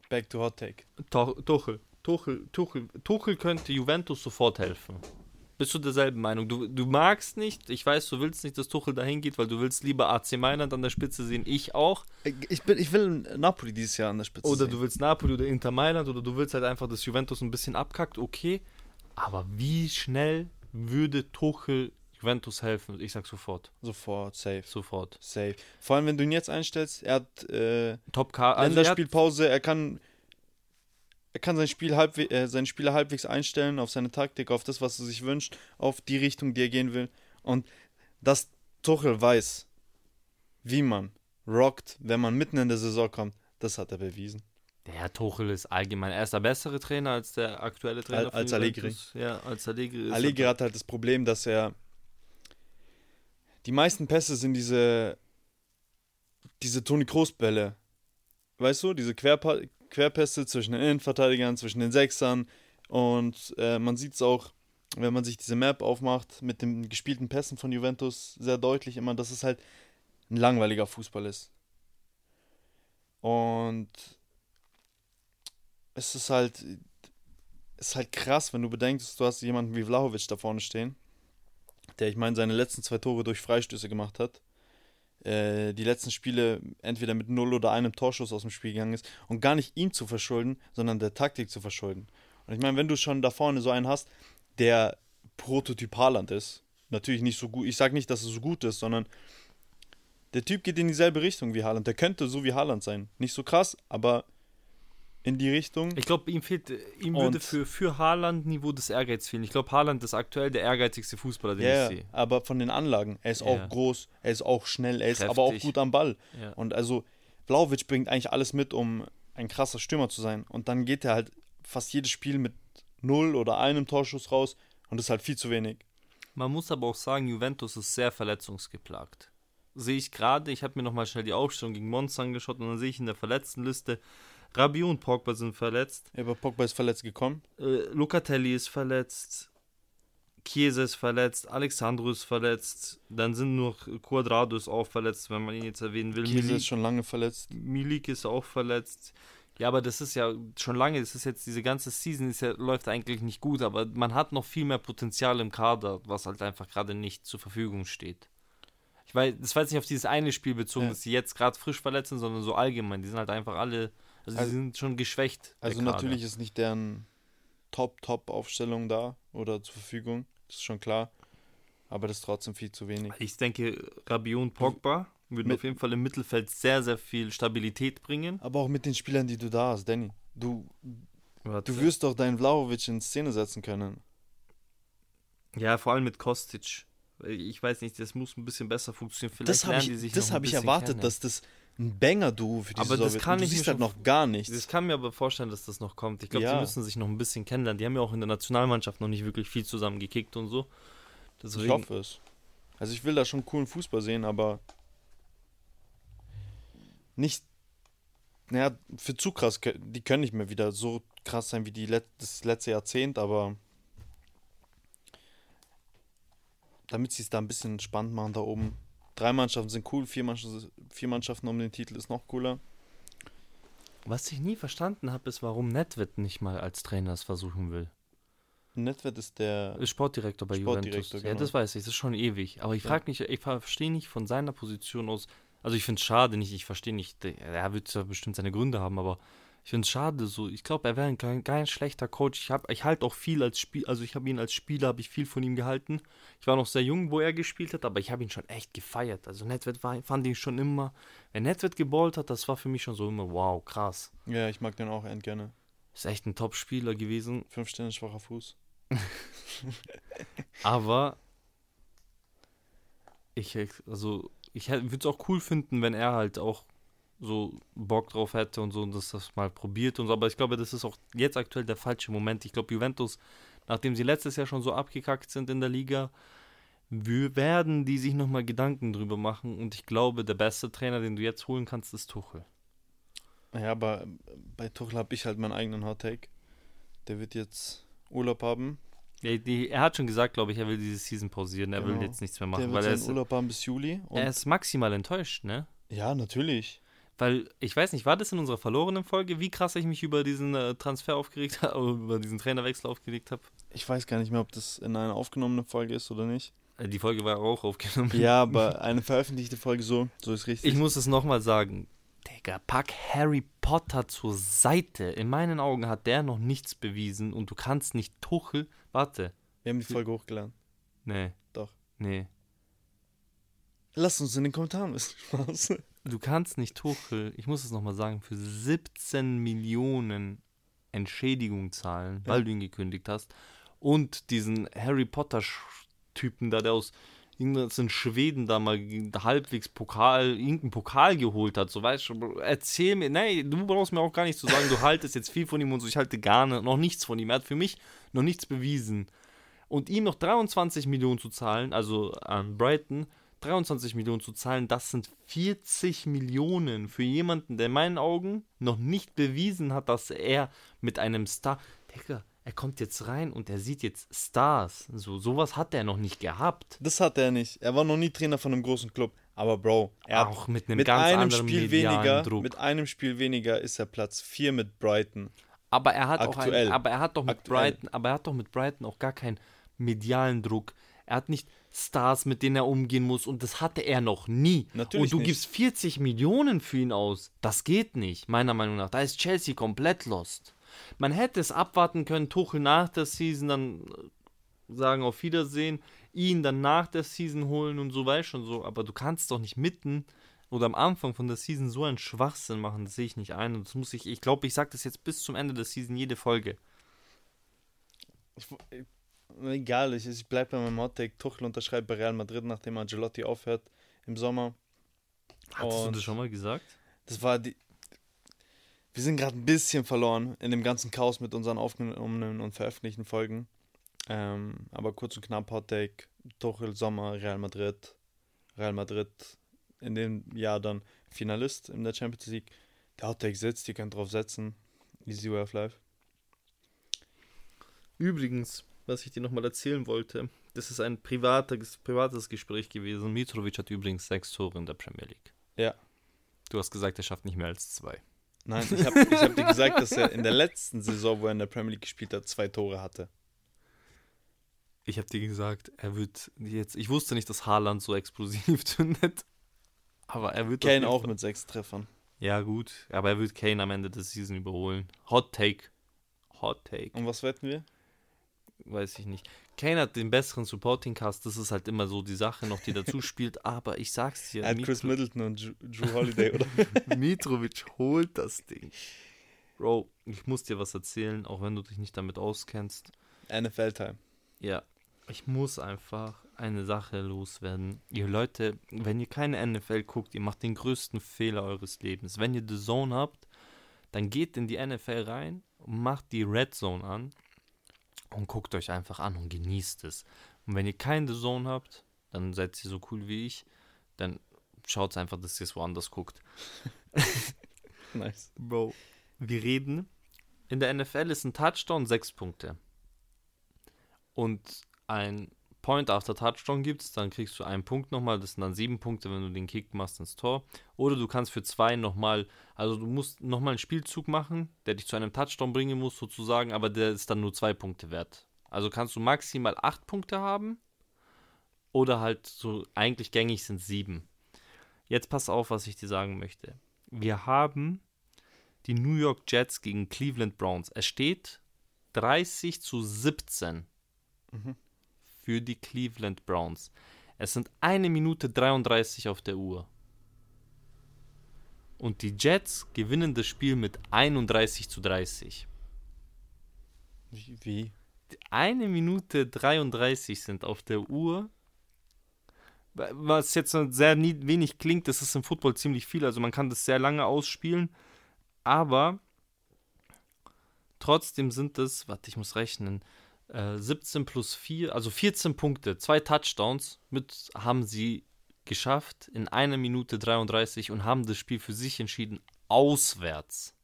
Back to Hot Take. Tuchel, Tuchel, Tuchel, Tuchel könnte Juventus sofort helfen. Bist du derselben Meinung? Du, du magst nicht, ich weiß, du willst nicht, dass Tuchel dahin geht, weil du willst lieber AC Mailand an der Spitze sehen, ich auch. Ich, bin, ich will Napoli dieses Jahr an der Spitze Oder sehen. du willst Napoli oder Inter Mailand oder du willst halt einfach, dass Juventus ein bisschen abkackt, okay. Aber wie schnell würde Tuchel Juventus helfen? Ich sag sofort. Sofort, safe. Sofort. Safe. Vor allem, wenn du ihn jetzt einstellst, er hat äh, Top. Also er Länderspielpause, er kann er kann sein Spiel halbwe äh, seine Spieler halbwegs einstellen auf seine Taktik, auf das, was er sich wünscht, auf die Richtung, die er gehen will. Und dass Tuchel weiß, wie man rockt, wenn man mitten in der Saison kommt, das hat er bewiesen. der Tuchel ist allgemein, er ist der bessere Trainer als der aktuelle Trainer. Al- als von Allegri. Ja, als Allegri. Allegri hat halt das Problem, dass er die meisten Pässe sind diese diese Toni Kroos Bälle. Weißt du, diese Querpa Querpässe zwischen den Innenverteidigern, zwischen den Sechsern und äh, man sieht es auch, wenn man sich diese Map aufmacht mit den gespielten Pässen von Juventus sehr deutlich immer, dass es halt ein langweiliger Fußball ist. Und es ist halt es ist halt krass, wenn du bedenkst, du hast jemanden wie Vlahovic da vorne stehen, der, ich meine, seine letzten zwei Tore durch Freistöße gemacht hat. Äh, die letzten Spiele entweder mit null oder einem Torschuss aus dem Spiel gegangen ist und gar nicht ihm zu verschulden, sondern der Taktik zu verschulden. Und ich meine, wenn du schon da vorne so einen hast, der Prototyp Haaland ist, natürlich nicht so gut, ich sage nicht, dass er so gut ist, sondern der Typ geht in dieselbe Richtung wie Haaland. Der könnte so wie Haaland sein. Nicht so krass, aber in die Richtung. Ich glaube, ihm fehlt, ihm würde Und- für, für Haaland-Niveau das Ehrgeiz fehlen. Ich glaube, Haaland ist aktuell der ehrgeizigste Fußballer, den Ja, ich sehe. aber von den Anlagen. Er ist Ja. auch groß, er ist auch schnell, er ist aber auch Kräftig. gut am Ball. Ja. Und also Vlaovic bringt eigentlich alles mit, um ein krasser Stürmer zu sein. Und dann geht er halt fast jedes Spiel mit null oder einem Torschuss raus und das ist halt viel zu wenig. Man muss aber auch sagen, Juventus ist sehr verletzungsgeplagt. Sehe ich gerade, ich habe mir nochmal schnell die Aufstellung gegen Monster angeschaut und dann sehe ich in der Verletztenliste, Rabiot und Pogba sind verletzt, Aber Pogba ist verletzt gekommen. äh, Locatelli ist verletzt, Chiesa ist verletzt, Alexandro ist verletzt, dann sind nur Quadrado ist auch verletzt, wenn man ihn jetzt erwähnen will. Milik, ist schon lange verletzt. Milik ist auch verletzt. Ja, aber das ist ja schon lange, das ist jetzt diese ganze Season ist ja, läuft eigentlich nicht gut, aber man hat noch viel mehr Potenzial im Kader, was halt einfach gerade nicht zur Verfügung steht. Ich weiß, das war jetzt nicht auf dieses eine Spiel bezogen, Ja. dass sie jetzt gerade frisch verletzt sind, sondern so allgemein. Die sind halt einfach alle, also, Also- die sind schon geschwächt. Also natürlich ist nicht deren Top-Top-Aufstellung da oder zur Verfügung. Das ist schon klar. Aber das ist trotzdem viel zu wenig. Ich denke, Rabiot und Pogba würden auf jeden Fall im Mittelfeld sehr, sehr viel Stabilität bringen. Aber auch mit den Spielern, die du da hast, Danny. Du, Warte. du wirst doch deinen Vlaovic in Szene setzen können. Ja, vor allem mit Kostic. Ich weiß nicht, das muss ein bisschen besser funktionieren. Vielleicht das habe ich, das hab ich erwartet, kennen. dass das ein Banger-Duo für die Aber das wird. kann Und du ich mir siehst halt noch gar nichts. Ich kann mir aber vorstellen, dass das noch kommt. Ich glaube, Ja. sie müssen sich noch ein bisschen kennenlernen. Die haben ja auch in der Nationalmannschaft noch nicht wirklich viel zusammen gekickt und so. Ich Deswegen, hoffe es. Also ich will da schon coolen Fußball sehen, aber nicht, naja, für zu krass, die können nicht mehr wieder so krass sein wie die Let das letzte Jahrzehnt, aber damit sie es da ein bisschen spannend machen da oben. Drei Mannschaften sind cool, vier Mannschaften, vier Mannschaften um den Titel ist noch cooler. was ich nie verstanden habe, ist, warum Nedved nicht mal als Trainer es versuchen will. Netwert ist der, Sportdirektor bei Sportdirektor, Juventus. Ja, genau. das weiß ich, das ist schon ewig. Aber ich Ja. frage mich, ich verstehe nicht von seiner Position aus. Also ich finde es schade, nicht, ich verstehe nicht, er wird ja bestimmt seine Gründe haben, aber ich finde es schade so. Ich glaube, er wäre ein kein, kein schlechter Coach. Ich ich halte auch viel als Spiel, also ich habe ihn als Spieler, habe ich viel von ihm gehalten. Ich war noch sehr jung, wo er gespielt hat, aber ich habe ihn schon echt gefeiert. Also Nedved war, fand ich schon immer, wenn Nedved geballt hat, das war für mich schon so immer, wow, krass. ja, ich mag den auch end gerne. Ist echt ein Top-Spieler gewesen. Fünf Sterne schwacher Fuß. Aber ich, also, ich würde es auch cool finden, wenn er halt auch so Bock drauf hätte und so und dass das mal probiert und so. Aber ich glaube, das ist auch jetzt aktuell der falsche Moment. Ich glaube, Juventus, nachdem sie letztes Jahr schon so abgekackt sind in der Liga, wir werden die sich nochmal Gedanken drüber machen. Und ich glaube, der beste Trainer, den du jetzt holen kannst, ist Tuchel. Ja, aber bei Tuchel habe ich halt meinen eigenen Hot Take. Der wird jetzt Urlaub haben. Ja, die, er hat schon gesagt, glaube ich, er will diese Season pausieren. Er will Genau. jetzt nichts mehr Der machen, wird weil er ist, Urlaub haben bis Juli. Und er ist maximal enttäuscht, ne? ja, natürlich. Weil, ich weiß nicht, war das in unserer verlorenen Folge, wie krass ich mich über diesen äh, Transfer aufgeregt habe, über diesen Trainerwechsel aufgeregt habe? Ich weiß gar nicht mehr, ob das in einer aufgenommenen Folge ist oder nicht. Äh, die Folge war auch aufgenommen. Ja, aber eine veröffentlichte Folge so, so ist richtig. Ich muss es nochmal sagen. Digga, pack Harry Potter zur Seite. In meinen Augen hat der noch nichts bewiesen und du kannst nicht Tuchel. Warte. Wir haben die Folge hochgeladen. Nee. Doch. Nee. Lasst uns in den Kommentaren wissen. Spaß. Du kannst nicht Tuchel, ich muss es nochmal sagen, für 17 Millionen Entschädigung zahlen, weil Ja. du ihn gekündigt hast. Und diesen Harry Potter-Typen da, der aus irgendeinem Schweden da mal halbwegs Pokal, irgendeinen Pokal geholt hat. So weißt du, erzähl mir, nein, du brauchst mir auch gar nicht zu sagen, du haltest jetzt viel von ihm und so, ich halte gar nicht, noch nichts von ihm. Er hat für mich noch nichts bewiesen. Und ihm noch 23 Millionen zu zahlen, also an Brighton, 23 Millionen zu zahlen, das sind 40 Millionen für jemanden, der in meinen Augen noch nicht bewiesen hat, dass er mit einem Star. Digga, er kommt jetzt rein und er sieht jetzt Stars. So, sowas hat er noch nicht gehabt. Das hat er nicht. Er war noch nie Trainer von einem großen Club. Aber Bro, er hat Auch mit einem mit ganz einem anderen Spiel weniger, Druck. mit einem Spiel weniger ist er Platz 4 mit Brighton. aber er hat auch aktuell. ein, aber er hat doch mit Aktuell. Brighton, aber er hat doch mit Brighton auch gar keinen medialen Druck. Er hat nicht Stars, mit denen er umgehen muss und das hatte er noch nie. Natürlich und du nicht. gibst 40 Millionen für ihn aus. Das geht nicht, meiner Meinung nach. Da ist Chelsea komplett lost. Man hätte es abwarten können, Tuchel nach der Season dann äh, sagen auf Wiedersehen, ihn dann nach der Season holen und so weißt schon so, aber du kannst doch nicht mitten oder am Anfang von der Season so einen Schwachsinn machen, das sehe ich nicht ein. Und das muss ich, ich glaube, ich sage das jetzt bis zum Ende der Season jede Folge. Ich, egal, ich, ich bleibe bei meinem Hottake. Tuchel unterschreibt bei Real Madrid, nachdem Angelotti aufhört im Sommer. Hattest du das schon mal gesagt? Das war die. Wir sind gerade ein bisschen verloren in dem ganzen Chaos mit unseren aufgenommenen und veröffentlichten Folgen. Ähm, aber kurz und knapp Hottake, Tuchel, Sommer, Real Madrid. Real Madrid in dem Jahr dann Finalist in der Champions League. Der Hottake sitzt, ihr könnt drauf setzen. Easy Way of Life. Übrigens, was ich dir nochmal erzählen wollte, das ist ein privates, privates Gespräch gewesen. Mitrovic hat übrigens sechs Tore in der Premier League. Ja. Du hast gesagt, er schafft nicht mehr als zwei. Nein, ich habe ich hab dir gesagt, dass er in der letzten Saison, wo er in der Premier League gespielt hat, zwei Tore hatte. Ich habe dir gesagt, er wird jetzt. Ich wusste nicht, dass Haaland so explosiv zündet. Aber er wird. Kane auch mit sechs Treffern. Ja, gut. Aber er wird Kane am Ende des Season überholen. Hot Take. Hot Take. Und was wetten wir? Weiß ich nicht. Kane hat den besseren Supporting Cast. Das ist halt immer so die Sache noch, die dazu spielt. Aber ich sag's dir. Er hat Chris Middleton und Drew Holiday, oder? Mitrovic holt das Ding. Bro, ich muss dir was erzählen, auch wenn du dich nicht damit auskennst. NFL-Time. Ja, ich muss einfach eine Sache loswerden. Ihr Leute, wenn ihr keine NFL guckt, ihr macht den größten Fehler eures Lebens. Wenn ihr The Zone habt, dann geht in die NFL rein und macht die Red Zone an und guckt euch einfach an und genießt es. Und wenn ihr keinen The Zone habt, dann seid ihr so cool wie ich, dann schaut einfach, dass ihr es woanders guckt. nice. Bro, wir reden. In der NFL ist ein Touchdown sechs Punkte. Und ein Point after Touchdown gibt, dann kriegst du einen Punkt nochmal. Das sind dann sieben Punkte, wenn du den Kick machst ins Tor. Oder du kannst für zwei nochmal, also du musst nochmal einen Spielzug machen, der dich zu einem Touchdown bringen muss, sozusagen, aber der ist dann nur zwei Punkte wert. Also kannst du maximal acht Punkte haben. Oder halt so, eigentlich gängig sind sieben. Jetzt pass auf, was ich dir sagen möchte. Wir haben die New York Jets gegen Cleveland Browns. Es steht 30 zu 17. Mhm für die Cleveland Browns. Es sind eine Minute 33 auf der Uhr. Und die Jets gewinnen das Spiel mit 31 zu 30. Wie? Eine Minute 33 sind auf der Uhr. Was jetzt sehr wenig klingt, das ist im Football ziemlich viel. Also man kann das sehr lange ausspielen. Aber trotzdem sind es, warte, ich muss rechnen, 17 äh, plus 4, also 14 Punkte, zwei Touchdowns mit haben sie geschafft in einer Minute 33 und haben das Spiel für sich entschieden, auswärts.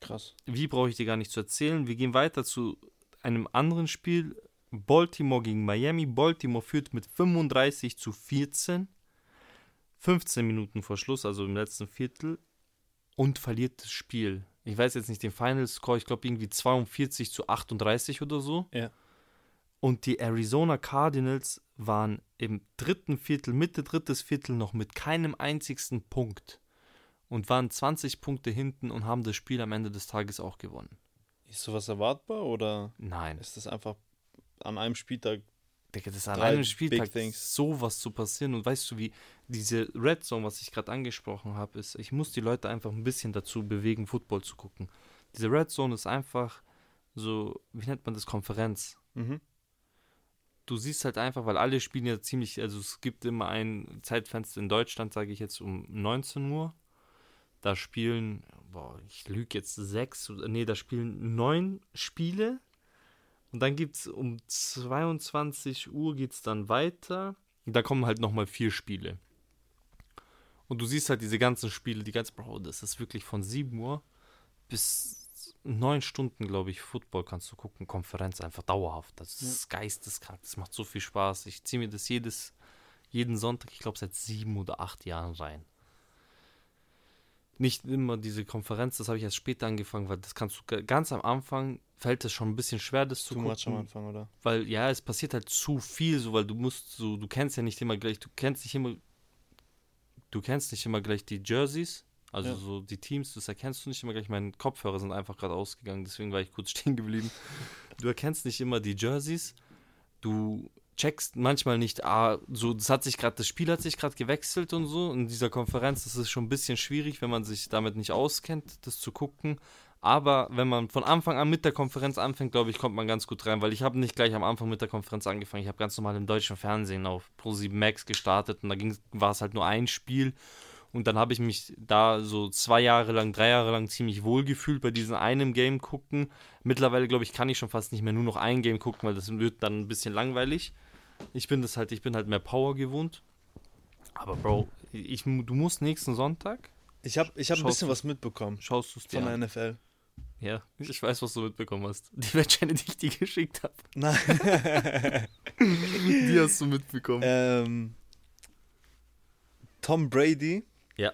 Krass. Wie brauche ich dir gar nicht zu erzählen? Wir gehen weiter zu einem anderen Spiel. Baltimore gegen Miami. Baltimore führt mit 35 zu 14. 15 Minuten vor Schluss, also im letzten Viertel. Und verliert das Spiel ich weiß jetzt nicht den Final Score, ich glaube irgendwie 42 zu 38 oder so. Ja. Und die Arizona Cardinals waren im dritten Viertel, Mitte drittes Viertel noch mit keinem einzigsten Punkt und waren 20 Punkte hinten und haben das Spiel am Ende des Tages auch gewonnen. Ist sowas erwartbar oder Nein. ist das einfach an einem Spieltag Digga, das ist an einem Spieltag sowas zu passieren. Und weißt du, wie diese Red Zone, was ich gerade angesprochen habe, ist, ich muss die Leute einfach ein bisschen dazu bewegen, Football zu gucken. Diese Red Zone ist einfach so, wie nennt man das, Konferenz. Mhm. Du siehst halt einfach, weil alle spielen ja ziemlich, also es gibt immer ein Zeitfenster in Deutschland, sage ich jetzt um 19 Uhr. Da spielen, boah, ich lüge jetzt sechs, nee, da spielen neun Spiele und dann gibt es um 22 Uhr geht es dann weiter. Da kommen halt nochmal vier Spiele. Und du siehst halt diese ganzen Spiele, die ganzen, Bro, das ist wirklich von 7 Uhr bis 9 Stunden, glaube ich, Football kannst du gucken, Konferenz einfach dauerhaft. Das ist ja. geisteskrank, das macht so viel Spaß. Ich ziehe mir das jedes, jeden Sonntag, ich glaube, seit sieben oder acht Jahren rein nicht immer diese Konferenz, das habe ich erst später angefangen, weil das kannst du ganz am Anfang fällt es schon ein bisschen schwer, das zu Too much am Anfang, oder? Weil ja, es passiert halt zu viel, so weil du musst so, du kennst ja nicht immer gleich, du kennst nicht immer, du kennst nicht immer gleich die Jerseys, also ja. so die Teams, das erkennst du nicht immer gleich. Meine Kopfhörer sind einfach gerade ausgegangen, deswegen war ich kurz stehen geblieben. Du erkennst nicht immer die Jerseys, du checkst manchmal nicht, ah, so, das hat sich gerade, das Spiel hat sich gerade gewechselt und so. In dieser Konferenz, das ist schon ein bisschen schwierig, wenn man sich damit nicht auskennt, das zu gucken. Aber wenn man von Anfang an mit der Konferenz anfängt, glaube ich, kommt man ganz gut rein, weil ich habe nicht gleich am Anfang mit der Konferenz angefangen. Ich habe ganz normal im deutschen Fernsehen auf Pro7 Max gestartet und da war es halt nur ein Spiel. Und dann habe ich mich da so zwei Jahre lang, drei Jahre lang ziemlich wohl gefühlt bei diesem einen Game gucken. Mittlerweile, glaube ich, kann ich schon fast nicht mehr nur noch ein Game gucken, weil das wird dann ein bisschen langweilig. Ich bin das halt, ich bin halt mehr Power gewohnt. Aber Bro, ich, du musst nächsten Sonntag. Ich habe ich hab ein bisschen was mitbekommen. Schaust du es dir Von der NFL. Ja, ich weiß, was du mitbekommen hast. Die Wettscheine, die ich dir geschickt habe. Nein. die hast du mitbekommen. Ähm, Tom Brady ja.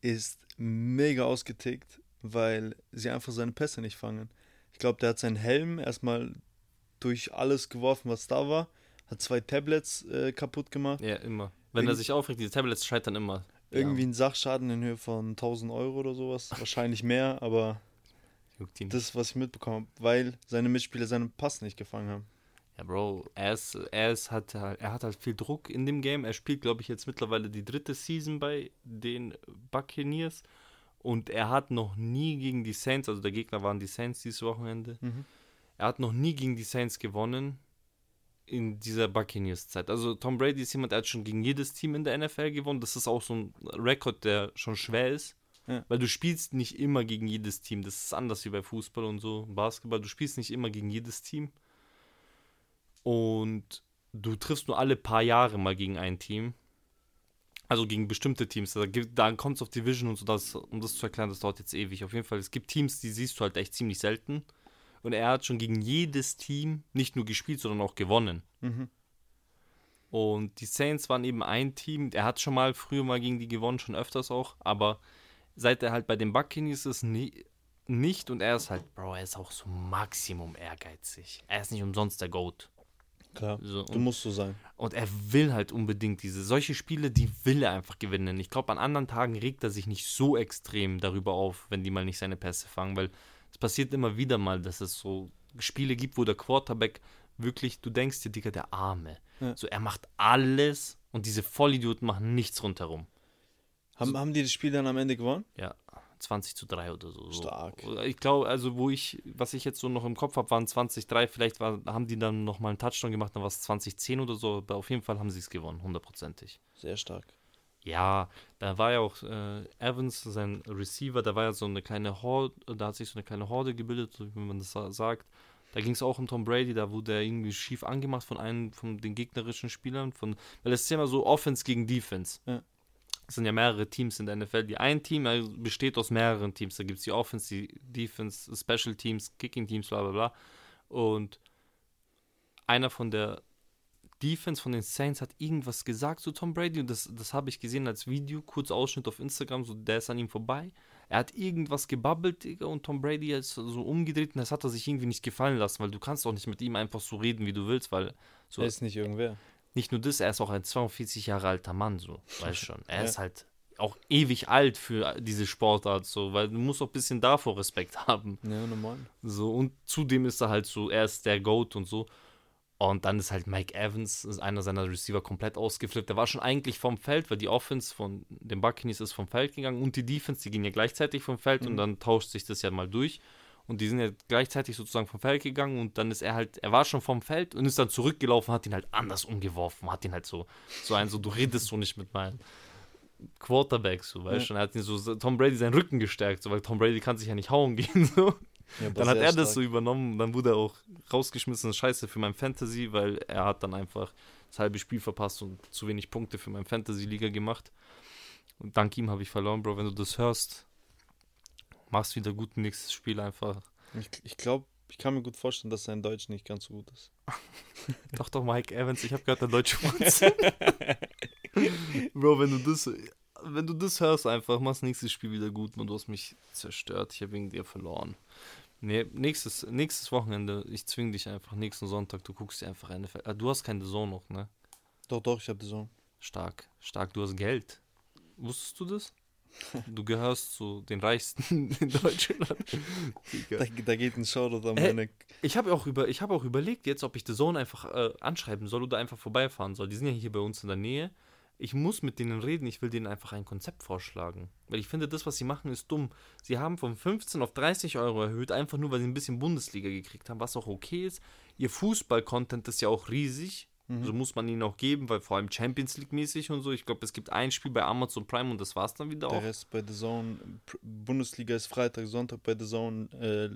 ist mega ausgetickt, weil sie einfach seine Pässe nicht fangen. Ich glaube, der hat seinen Helm erstmal durch alles geworfen, was da war. Hat zwei Tablets äh, kaputt gemacht. Ja, immer. Wenn Irgend er sich aufregt, diese Tablets scheitern immer. Irgendwie ja. ein Sachschaden in Höhe von 1000 Euro oder sowas. Wahrscheinlich mehr, aber das, was ich mitbekommen habe, weil seine Mitspieler seinen Pass nicht gefangen haben. Ja, Bro, er, ist, er, ist, hat, er hat halt viel Druck in dem Game. Er spielt, glaube ich, jetzt mittlerweile die dritte Season bei den Buccaneers. Und er hat noch nie gegen die Saints, also der Gegner waren die Saints dieses Wochenende, mhm. er hat noch nie gegen die Saints gewonnen in dieser Buccaneers-Zeit. Also Tom Brady ist jemand, der hat schon gegen jedes Team in der NFL gewonnen. Das ist auch so ein Rekord, der schon schwer ist. Ja. Weil du spielst nicht immer gegen jedes Team. Das ist anders wie bei Fußball und so, Basketball. Du spielst nicht immer gegen jedes Team. Und du triffst nur alle paar Jahre mal gegen ein Team. Also gegen bestimmte Teams. Da, da kommt es auf Division und so, das, um das zu erklären, das dauert jetzt ewig. Auf jeden Fall, es gibt Teams, die siehst du halt echt ziemlich selten. Und er hat schon gegen jedes Team nicht nur gespielt, sondern auch gewonnen. Mhm. Und die Saints waren eben ein Team. Er hat schon mal früher mal gegen die gewonnen, schon öfters auch. Aber seit er halt bei den Buccaneers ist, nie, nicht. Und er ist halt, Bro, er ist auch so Maximum ehrgeizig. Er ist nicht umsonst der Goat. Klar, so, du musst so sein. Und er will halt unbedingt diese, solche Spiele, die will er einfach gewinnen. Ich glaube, an anderen Tagen regt er sich nicht so extrem darüber auf, wenn die mal nicht seine Pässe fangen, weil es passiert immer wieder mal, dass es so Spiele gibt, wo der Quarterback wirklich, du denkst dir, Digga, der Arme. Ja. So, er macht alles und diese Vollidioten machen nichts rundherum. Haben, so, haben die das Spiel dann am Ende gewonnen? Ja. 20 zu 3 oder so. Stark. Ich glaube, also wo ich, was ich jetzt so noch im Kopf habe, waren 20 3. Vielleicht war, haben die dann nochmal einen Touchdown gemacht, dann war es 20 10 oder so. Aber auf jeden Fall haben sie es gewonnen, hundertprozentig. Sehr stark. Ja, da war ja auch äh, Evans, sein Receiver, da war ja so eine kleine Horde, da hat sich so eine kleine Horde gebildet, wie man das sagt. Da ging es auch um Tom Brady, da wurde er irgendwie schief angemacht von einem von den gegnerischen Spielern, von, weil es ist ja immer so Offense gegen Defense. Ja. Es sind ja mehrere Teams in der NFL. Die ein Team besteht aus mehreren Teams. Da gibt es die Offense, die Defense, Special Teams, Kicking Teams, bla bla bla. Und einer von der Defense von den Saints hat irgendwas gesagt zu Tom Brady und das, das habe ich gesehen als Video, kurz Ausschnitt auf Instagram, so der ist an ihm vorbei. Er hat irgendwas gebabbelt, Digga, und Tom Brady ist so umgedreht und das hat er sich irgendwie nicht gefallen lassen, weil du kannst auch nicht mit ihm einfach so reden, wie du willst, weil so. Er ist nicht irgendwer nicht nur das, er ist auch ein 42 Jahre alter Mann, so, weißt schon. Er ja. ist halt auch ewig alt für diese Sportart, so, weil du musst auch ein bisschen davor Respekt haben. Ja, normal. So, und zudem ist er halt so, er ist der Goat und so. Und dann ist halt Mike Evans, ist einer seiner Receiver, komplett ausgeflippt. Der war schon eigentlich vom Feld, weil die Offense von den Buccaneers ist vom Feld gegangen und die Defense, die gehen ja gleichzeitig vom Feld mhm. und dann tauscht sich das ja mal durch und die sind ja gleichzeitig sozusagen vom Feld gegangen und dann ist er halt, er war schon vom Feld und ist dann zurückgelaufen, hat ihn halt anders umgeworfen, hat ihn halt so, so ein, so, du redest so nicht mit meinem Quarterback, so, weißt du, ja. er hat ihn so, Tom Brady seinen Rücken gestärkt, so, weil Tom Brady kann sich ja nicht hauen gehen, so. Ja, dann hat er stark. das so übernommen, dann wurde er auch rausgeschmissen, scheiße für mein Fantasy, weil er hat dann einfach das halbe Spiel verpasst und zu wenig Punkte für mein Fantasy-Liga gemacht. Und dank ihm habe ich verloren, Bro, wenn du das hörst, machst wieder gut nächstes Spiel einfach. Ich, ich glaube, ich kann mir gut vorstellen, dass sein Deutsch nicht ganz so gut ist. doch, doch, Mike Evans, ich habe gehört, der Deutsche Bro, wenn du das, wenn du das hörst, einfach, machst nächstes Spiel wieder gut und du hast mich zerstört. Ich habe wegen dir verloren. Nee, nächstes, nächstes Wochenende, ich zwing dich einfach, nächsten Sonntag, du guckst dir einfach NFL. Ah, du hast keine Sohn noch, ne? Doch, doch, ich habe die Sohn. Stark, stark, du hast Geld. Wusstest du das? Du gehörst zu den Reichsten in Deutschland. Da, da geht ein Shoutout an Äh, meine. Ich habe auch, über, ich hab auch überlegt jetzt, ob ich The Zone einfach äh, anschreiben soll oder einfach vorbeifahren soll. Die sind ja hier bei uns in der Nähe. Ich muss mit denen reden, ich will denen einfach ein Konzept vorschlagen. Weil ich finde, das, was sie machen, ist dumm. Sie haben von 15 auf 30 Euro erhöht, einfach nur, weil sie ein bisschen Bundesliga gekriegt haben, was auch okay ist. Ihr Fußball-Content ist ja auch riesig. Mhm. So muss man ihnen auch geben, weil vor allem Champions League-mäßig und so. Ich glaube, es gibt ein Spiel bei Amazon Prime und das war's dann wieder Der auch. Rest bei The Zone. Bundesliga ist Freitag, Sonntag bei The Zone. Äh,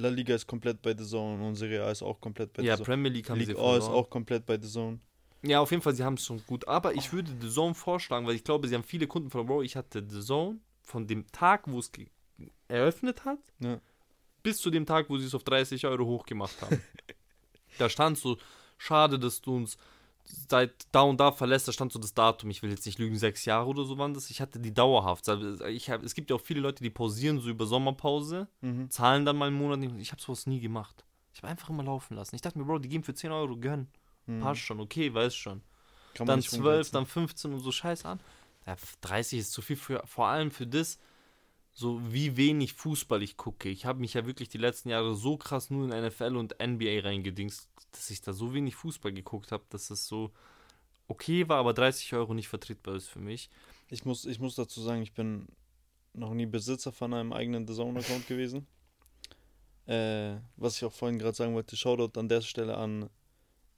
La Liga ist komplett bei The Zone und Serie A ist auch komplett bei Ja, The Zone. Premier League haben sie League A ist verloren. auch komplett bei The Zone. Ja, auf jeden Fall, sie haben es schon gut. Aber ich würde The Zone vorschlagen, weil ich glaube, sie haben viele Kunden von Bro. Ich hatte The Zone von dem Tag, wo es ge- eröffnet hat, Ja. bis zu dem Tag, wo sie es auf 30 Euro hochgemacht haben. da stand so, schade, dass du uns seit da und da verlässt, da stand so das Datum, ich will jetzt nicht lügen, sechs Jahre oder so waren das. Ich hatte die dauerhaft. Also Ich hab, es gibt ja auch viele Leute, die pausieren so über Sommerpause, Mhm. zahlen dann mal einen Monat. Ich habe sowas nie gemacht. Ich habe einfach immer laufen lassen. Ich dachte mir, Bro, die geben für 10 Euro, gönn. Mhm. Passt schon, okay, weiß schon Kann dann nicht 12, umsetzen. dann 15 und so scheiß an. Ja, 30 ist zu viel für, vor allem für das, so wie wenig Fußball ich gucke. Ich habe mich ja wirklich die letzten Jahre so krass nur in NFL und NBA reingedingst, dass ich da so wenig Fußball geguckt habe, dass es so okay war, aber 30 Euro nicht vertretbar ist für mich. Ich muss, ich muss dazu sagen, ich bin noch nie Besitzer von einem eigenen The Zone-Account gewesen. Äh, was ich auch vorhin gerade sagen wollte, Shoutout an der Stelle an,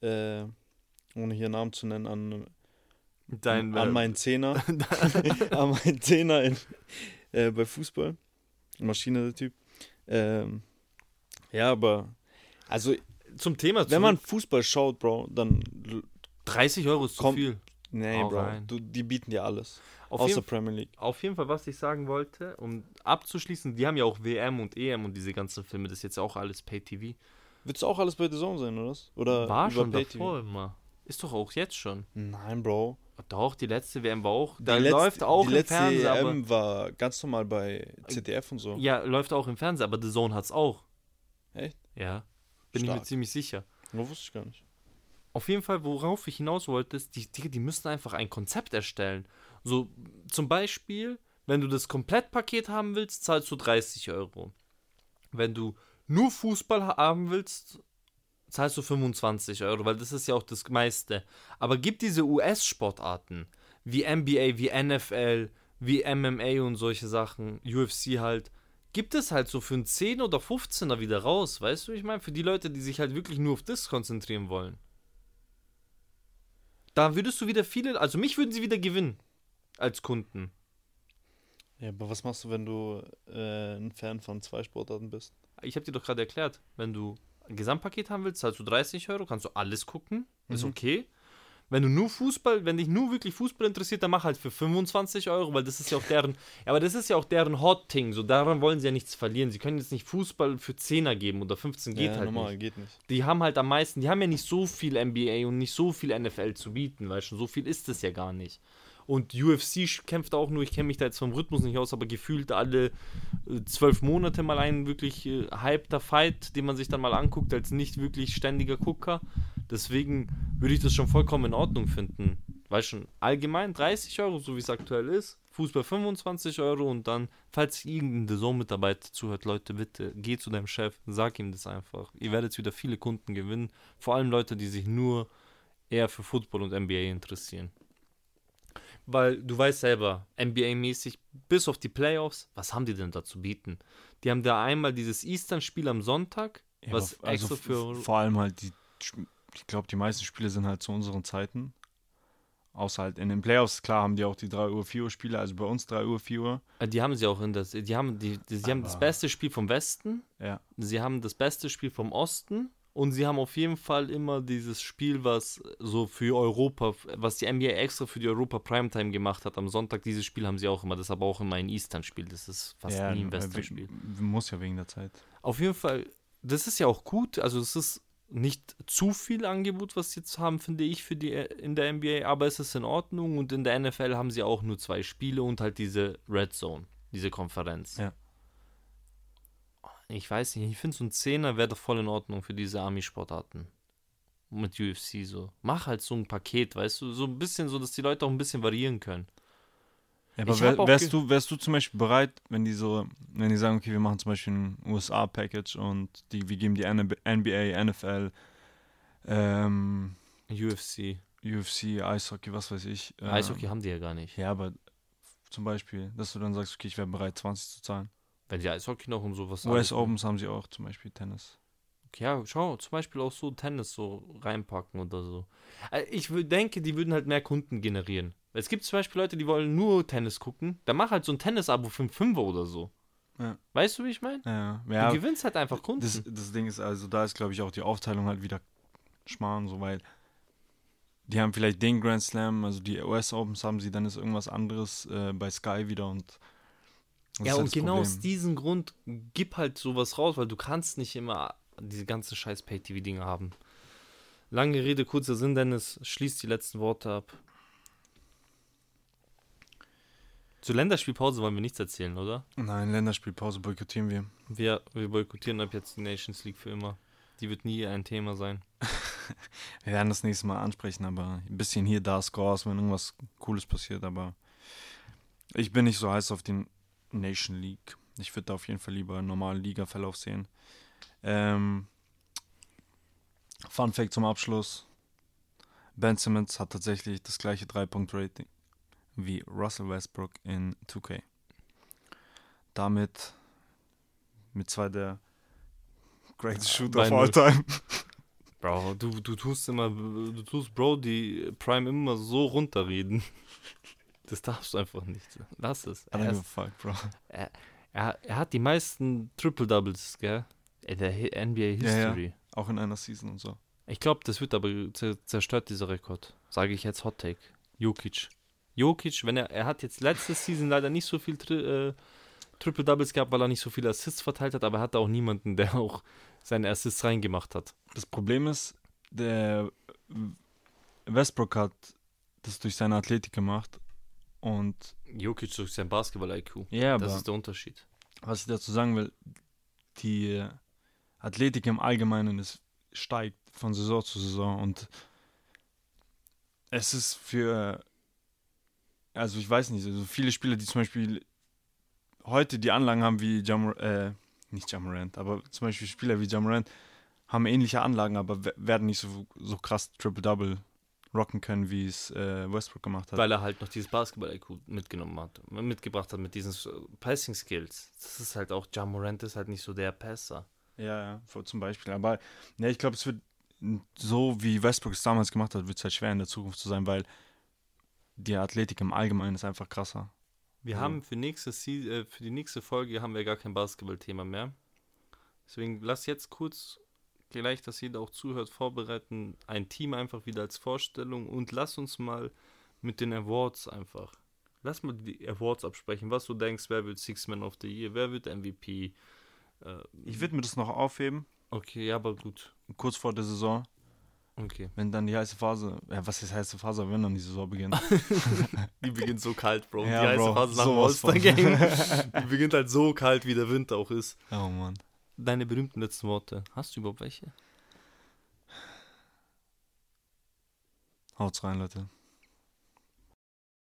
äh, ohne hier Namen zu nennen, an, Dein, an meinen Zehner. an meinen Zehner in, äh, bei Fußball. Maschine der Typ. Ähm, ja, aber also Zum Thema wenn man Fußball schaut, Bro, dann 30 Euro ist zu Komm, viel. nee, Hau Bro, du, die bieten dir alles. Auf außer jeden, Premier League. auf jeden Fall, was ich sagen wollte, um abzuschließen, die haben ja auch WM und EM und diese ganzen Filme, das ist jetzt auch alles Pay-TV. Wird es auch alles bei The Zone sein, oder? was? Oder War schon Pay-TV? davor immer. Ist doch auch jetzt schon. Nein, Bro. Doch, die letzte WM war auch. Da die letzte- läuft auch die im letzte Fernseher. Aber, EM war ganz normal bei ZDF und so. ja, läuft auch im Fernseher, aber The Zone hat's auch. Echt? Ja. Bin ich Stark. mir ziemlich sicher. Das wusste ich gar nicht. Auf jeden Fall, worauf ich hinaus wollte, ist, die, die, die müssen einfach ein Konzept erstellen. So, zum Beispiel, wenn du das Komplettpaket haben willst, zahlst du 30 Euro. Wenn du nur Fußball ha- haben willst, zahlst du 25 Euro, weil das ist ja auch das meiste. Aber gibt diese US-Sportarten, wie NBA, wie NFL, wie MMA und solche Sachen, UFC halt, gibt es halt so für einen 10 oder 15er wieder raus, weißt du, ich meine, für die Leute, die sich halt wirklich nur auf das konzentrieren wollen. Da würdest du wieder viele, also mich würden sie wieder gewinnen als Kunden. Ja, aber was machst du, wenn du äh, ein Fan von zwei Sportarten bist? Ich habe dir doch gerade erklärt, wenn du ein Gesamtpaket haben willst, zahlst du 30 Euro, kannst du alles gucken, ist Mhm. okay. Wenn du nur Fußball, wenn dich nur wirklich Fußball interessiert, dann mach halt für 25 Euro, weil das ist ja auch deren, ja, aber das ist ja auch deren Hot-Thing, so daran wollen sie ja nichts verlieren. Sie können jetzt nicht Fußball für 10er geben oder 15 geht ja, halt normal, nicht. geht nicht. Die haben halt am meisten, die haben ja nicht so viel NBA und nicht so viel NFL zu bieten, weißt du, so viel ist es ja gar nicht. Und UFC kämpft auch nur, ich kenne mich da jetzt vom Rhythmus nicht aus, aber gefühlt alle äh, zwölf Monate mal ein wirklich äh, hypter Fight, den man sich dann mal anguckt, als nicht wirklich ständiger Gucker. Deswegen würde ich das schon vollkommen in Ordnung finden. Weil schon allgemein 30 Euro, so wie es aktuell ist, Fußball 25 Euro und dann, falls irgendein Saison-Mitarbeiter zuhört, Leute, bitte, geh zu deinem Chef, sag ihm das einfach. Ihr werdet wieder viele Kunden gewinnen, vor allem Leute, die sich nur eher für Football und NBA interessieren. Weil du weißt selber, NBA-mäßig, bis auf die Playoffs, was haben die denn da zu bieten? Die haben da einmal dieses Eastern-Spiel am Sonntag, Ja, was aber also extra für. vor allem halt die, ich glaube, die meisten Spiele sind halt zu unseren Zeiten. Außer halt in den Playoffs, klar, haben die auch die 3 Uhr, 4 Uhr Spiele, also bei uns 3 Uhr, 4 Uhr. Äh, Die haben sie auch in das. Die haben, die, die, sie haben das beste Spiel vom Westen, Ja. sie haben das beste Spiel vom Osten und sie haben auf jeden Fall immer dieses Spiel, was so für Europa, was die NBA extra für die Europa Primetime gemacht hat am Sonntag. Dieses Spiel haben sie auch immer. Das ist aber auch immer ein Eastern-Spiel. Das ist fast ja, nie ein Western-Spiel. Muss ja wegen der Zeit. Auf jeden Fall, das ist ja auch gut. Also es ist nicht zu viel Angebot, was sie jetzt haben, finde ich, für die in der NBA, aber es ist in Ordnung und in der NFL haben sie auch nur zwei Spiele und halt diese Red Zone, diese Konferenz. Ja. Ich weiß nicht, ich finde so ein Zehner wäre doch voll in Ordnung für diese Army-Sportarten. Mit UFC so. Mach halt so ein Paket, weißt du, so ein bisschen so, dass die Leute auch ein bisschen variieren können. Ja, aber wär, wärst, du, wärst du zum Beispiel bereit, wenn die so, wenn die sagen, okay, wir machen zum Beispiel ein USA-Package und die, wir geben die NBA, NFL, ähm, UFC. UFC, Eishockey, was weiß ich. ähm, Eishockey haben die ja gar nicht. Ja, aber zum Beispiel, dass du dann sagst, okay, ich wäre bereit, 20 zu zahlen. Wenn die Eishockey noch um sowas US alles- Opens haben sie auch zum Beispiel Tennis. Ja, schau, zum Beispiel auch so Tennis so reinpacken oder so. Äh, Ich denke, die würden halt mehr Kunden generieren. Es gibt zum Beispiel Leute, die wollen nur Tennis gucken. Dann mach halt so ein Tennis-Abo für einen Fünfer oder so. Ja. Weißt du, wie ich meine? Ja, Du ja gewinnst halt einfach Kunden. das, das Ding ist also, da ist glaube ich auch die Aufteilung halt wieder Schmarrn, so weil die haben vielleicht den Grand Slam, also die US Opens haben sie, dann ist irgendwas anderes äh, bei Sky wieder und das ja, und genau aus Problem. diesem Grund gib halt sowas raus, weil du kannst nicht immer diese ganzen scheiß Pay-TV-Dinge haben. Lange Rede, kurzer Sinn, Dennis, schließt die letzten Worte ab. Zur Länderspielpause wollen wir nichts erzählen, oder? Nein, Länderspielpause boykottieren wir. Wir, wir boykottieren ab jetzt die Nations League für immer. Die wird nie ein Thema sein. Wir werden das nächste Mal ansprechen, aber ein bisschen hier, da Scores, wenn irgendwas Cooles passiert, aber ich bin nicht so heiß auf den Nation League. Ich würde da auf jeden Fall lieber einen normalen Liga-Verlauf sehen. Ähm, Fun Fact zum Abschluss. Ben Simmons hat tatsächlich das gleiche 3-Punkt-Rating wie Russell Westbrook in 2K. Damit mit zwei der greatest Shooter of all time. Bro, du, du tust immer, du tust Bro die Prime immer so runterreden. Das darfst du einfach nicht. Lass es. Er, ist, fuck, bro. er, er hat die meisten Triple-Doubles, gell? In der Hi- NBA Ja, ja. History. Auch in einer Season und so. Ich glaube, das wird aber zer- zerstört, dieser Rekord. Sage ich jetzt Hot Take. Jokic. Jokic, wenn er, er hat jetzt letzte Season leider nicht so viel Tri äh, Triple Doubles gehabt, weil er nicht so viele Assists verteilt hat, aber er hatte auch niemanden, der auch seine Assists reingemacht hat. Das Problem ist, der Westbrook hat das durch seine Athletik gemacht. Und Jokic durch sein Basketball-IQ. ja, Das ist der Unterschied. was ich dazu sagen will, die Athletik im Allgemeinen ist, steigt von Saison zu Saison und es ist für, also ich weiß nicht, also viele Spieler, die zum Beispiel heute die Anlagen haben wie Jam, äh, nicht Jamorant, aber zum Beispiel Spieler wie Jamorant haben ähnliche Anlagen, aber we- werden nicht so, so krass Triple-Double rocken können, wie es äh, Westbrook gemacht hat. Weil er halt noch dieses Basketball-IQ mitgenommen hat, mitgebracht hat mit diesen äh, Passing-Skills. Das ist halt auch, Ja Morant ist halt nicht so der Passer. Ja, ja, zum Beispiel. Aber ne, ich glaube, es wird so, wie Westbrook es damals gemacht hat, wird es halt schwer in der Zukunft zu sein, weil die Athletik im Allgemeinen ist einfach krasser. Wir Ja. haben für, nächste äh, für die nächste Folge haben wir gar kein Basketball-Thema mehr. Deswegen lass jetzt kurz, gleich, dass jeder auch zuhört, vorbereiten, ein Team einfach wieder als Vorstellung und lass uns mal mit den Awards einfach. Lass mal die Awards absprechen, was du denkst, wer wird Six Man of the Year, wer wird MVP. Äh, Ich würde mir das noch aufheben, Okay, ja, aber gut. kurz vor der Saison, Okay. wenn dann die heiße Phase, ja, was ist heiße Phase, wenn dann die Saison beginnt. Die beginnt so kalt, Bro. Ja, die heiße Bro, Phase nach dem sowas von. All-Star-Game. die beginnt halt so kalt, wie der Winter auch ist. oh Mann. Deine berühmten letzten Worte. Hast du überhaupt welche? Haut's rein, Leute.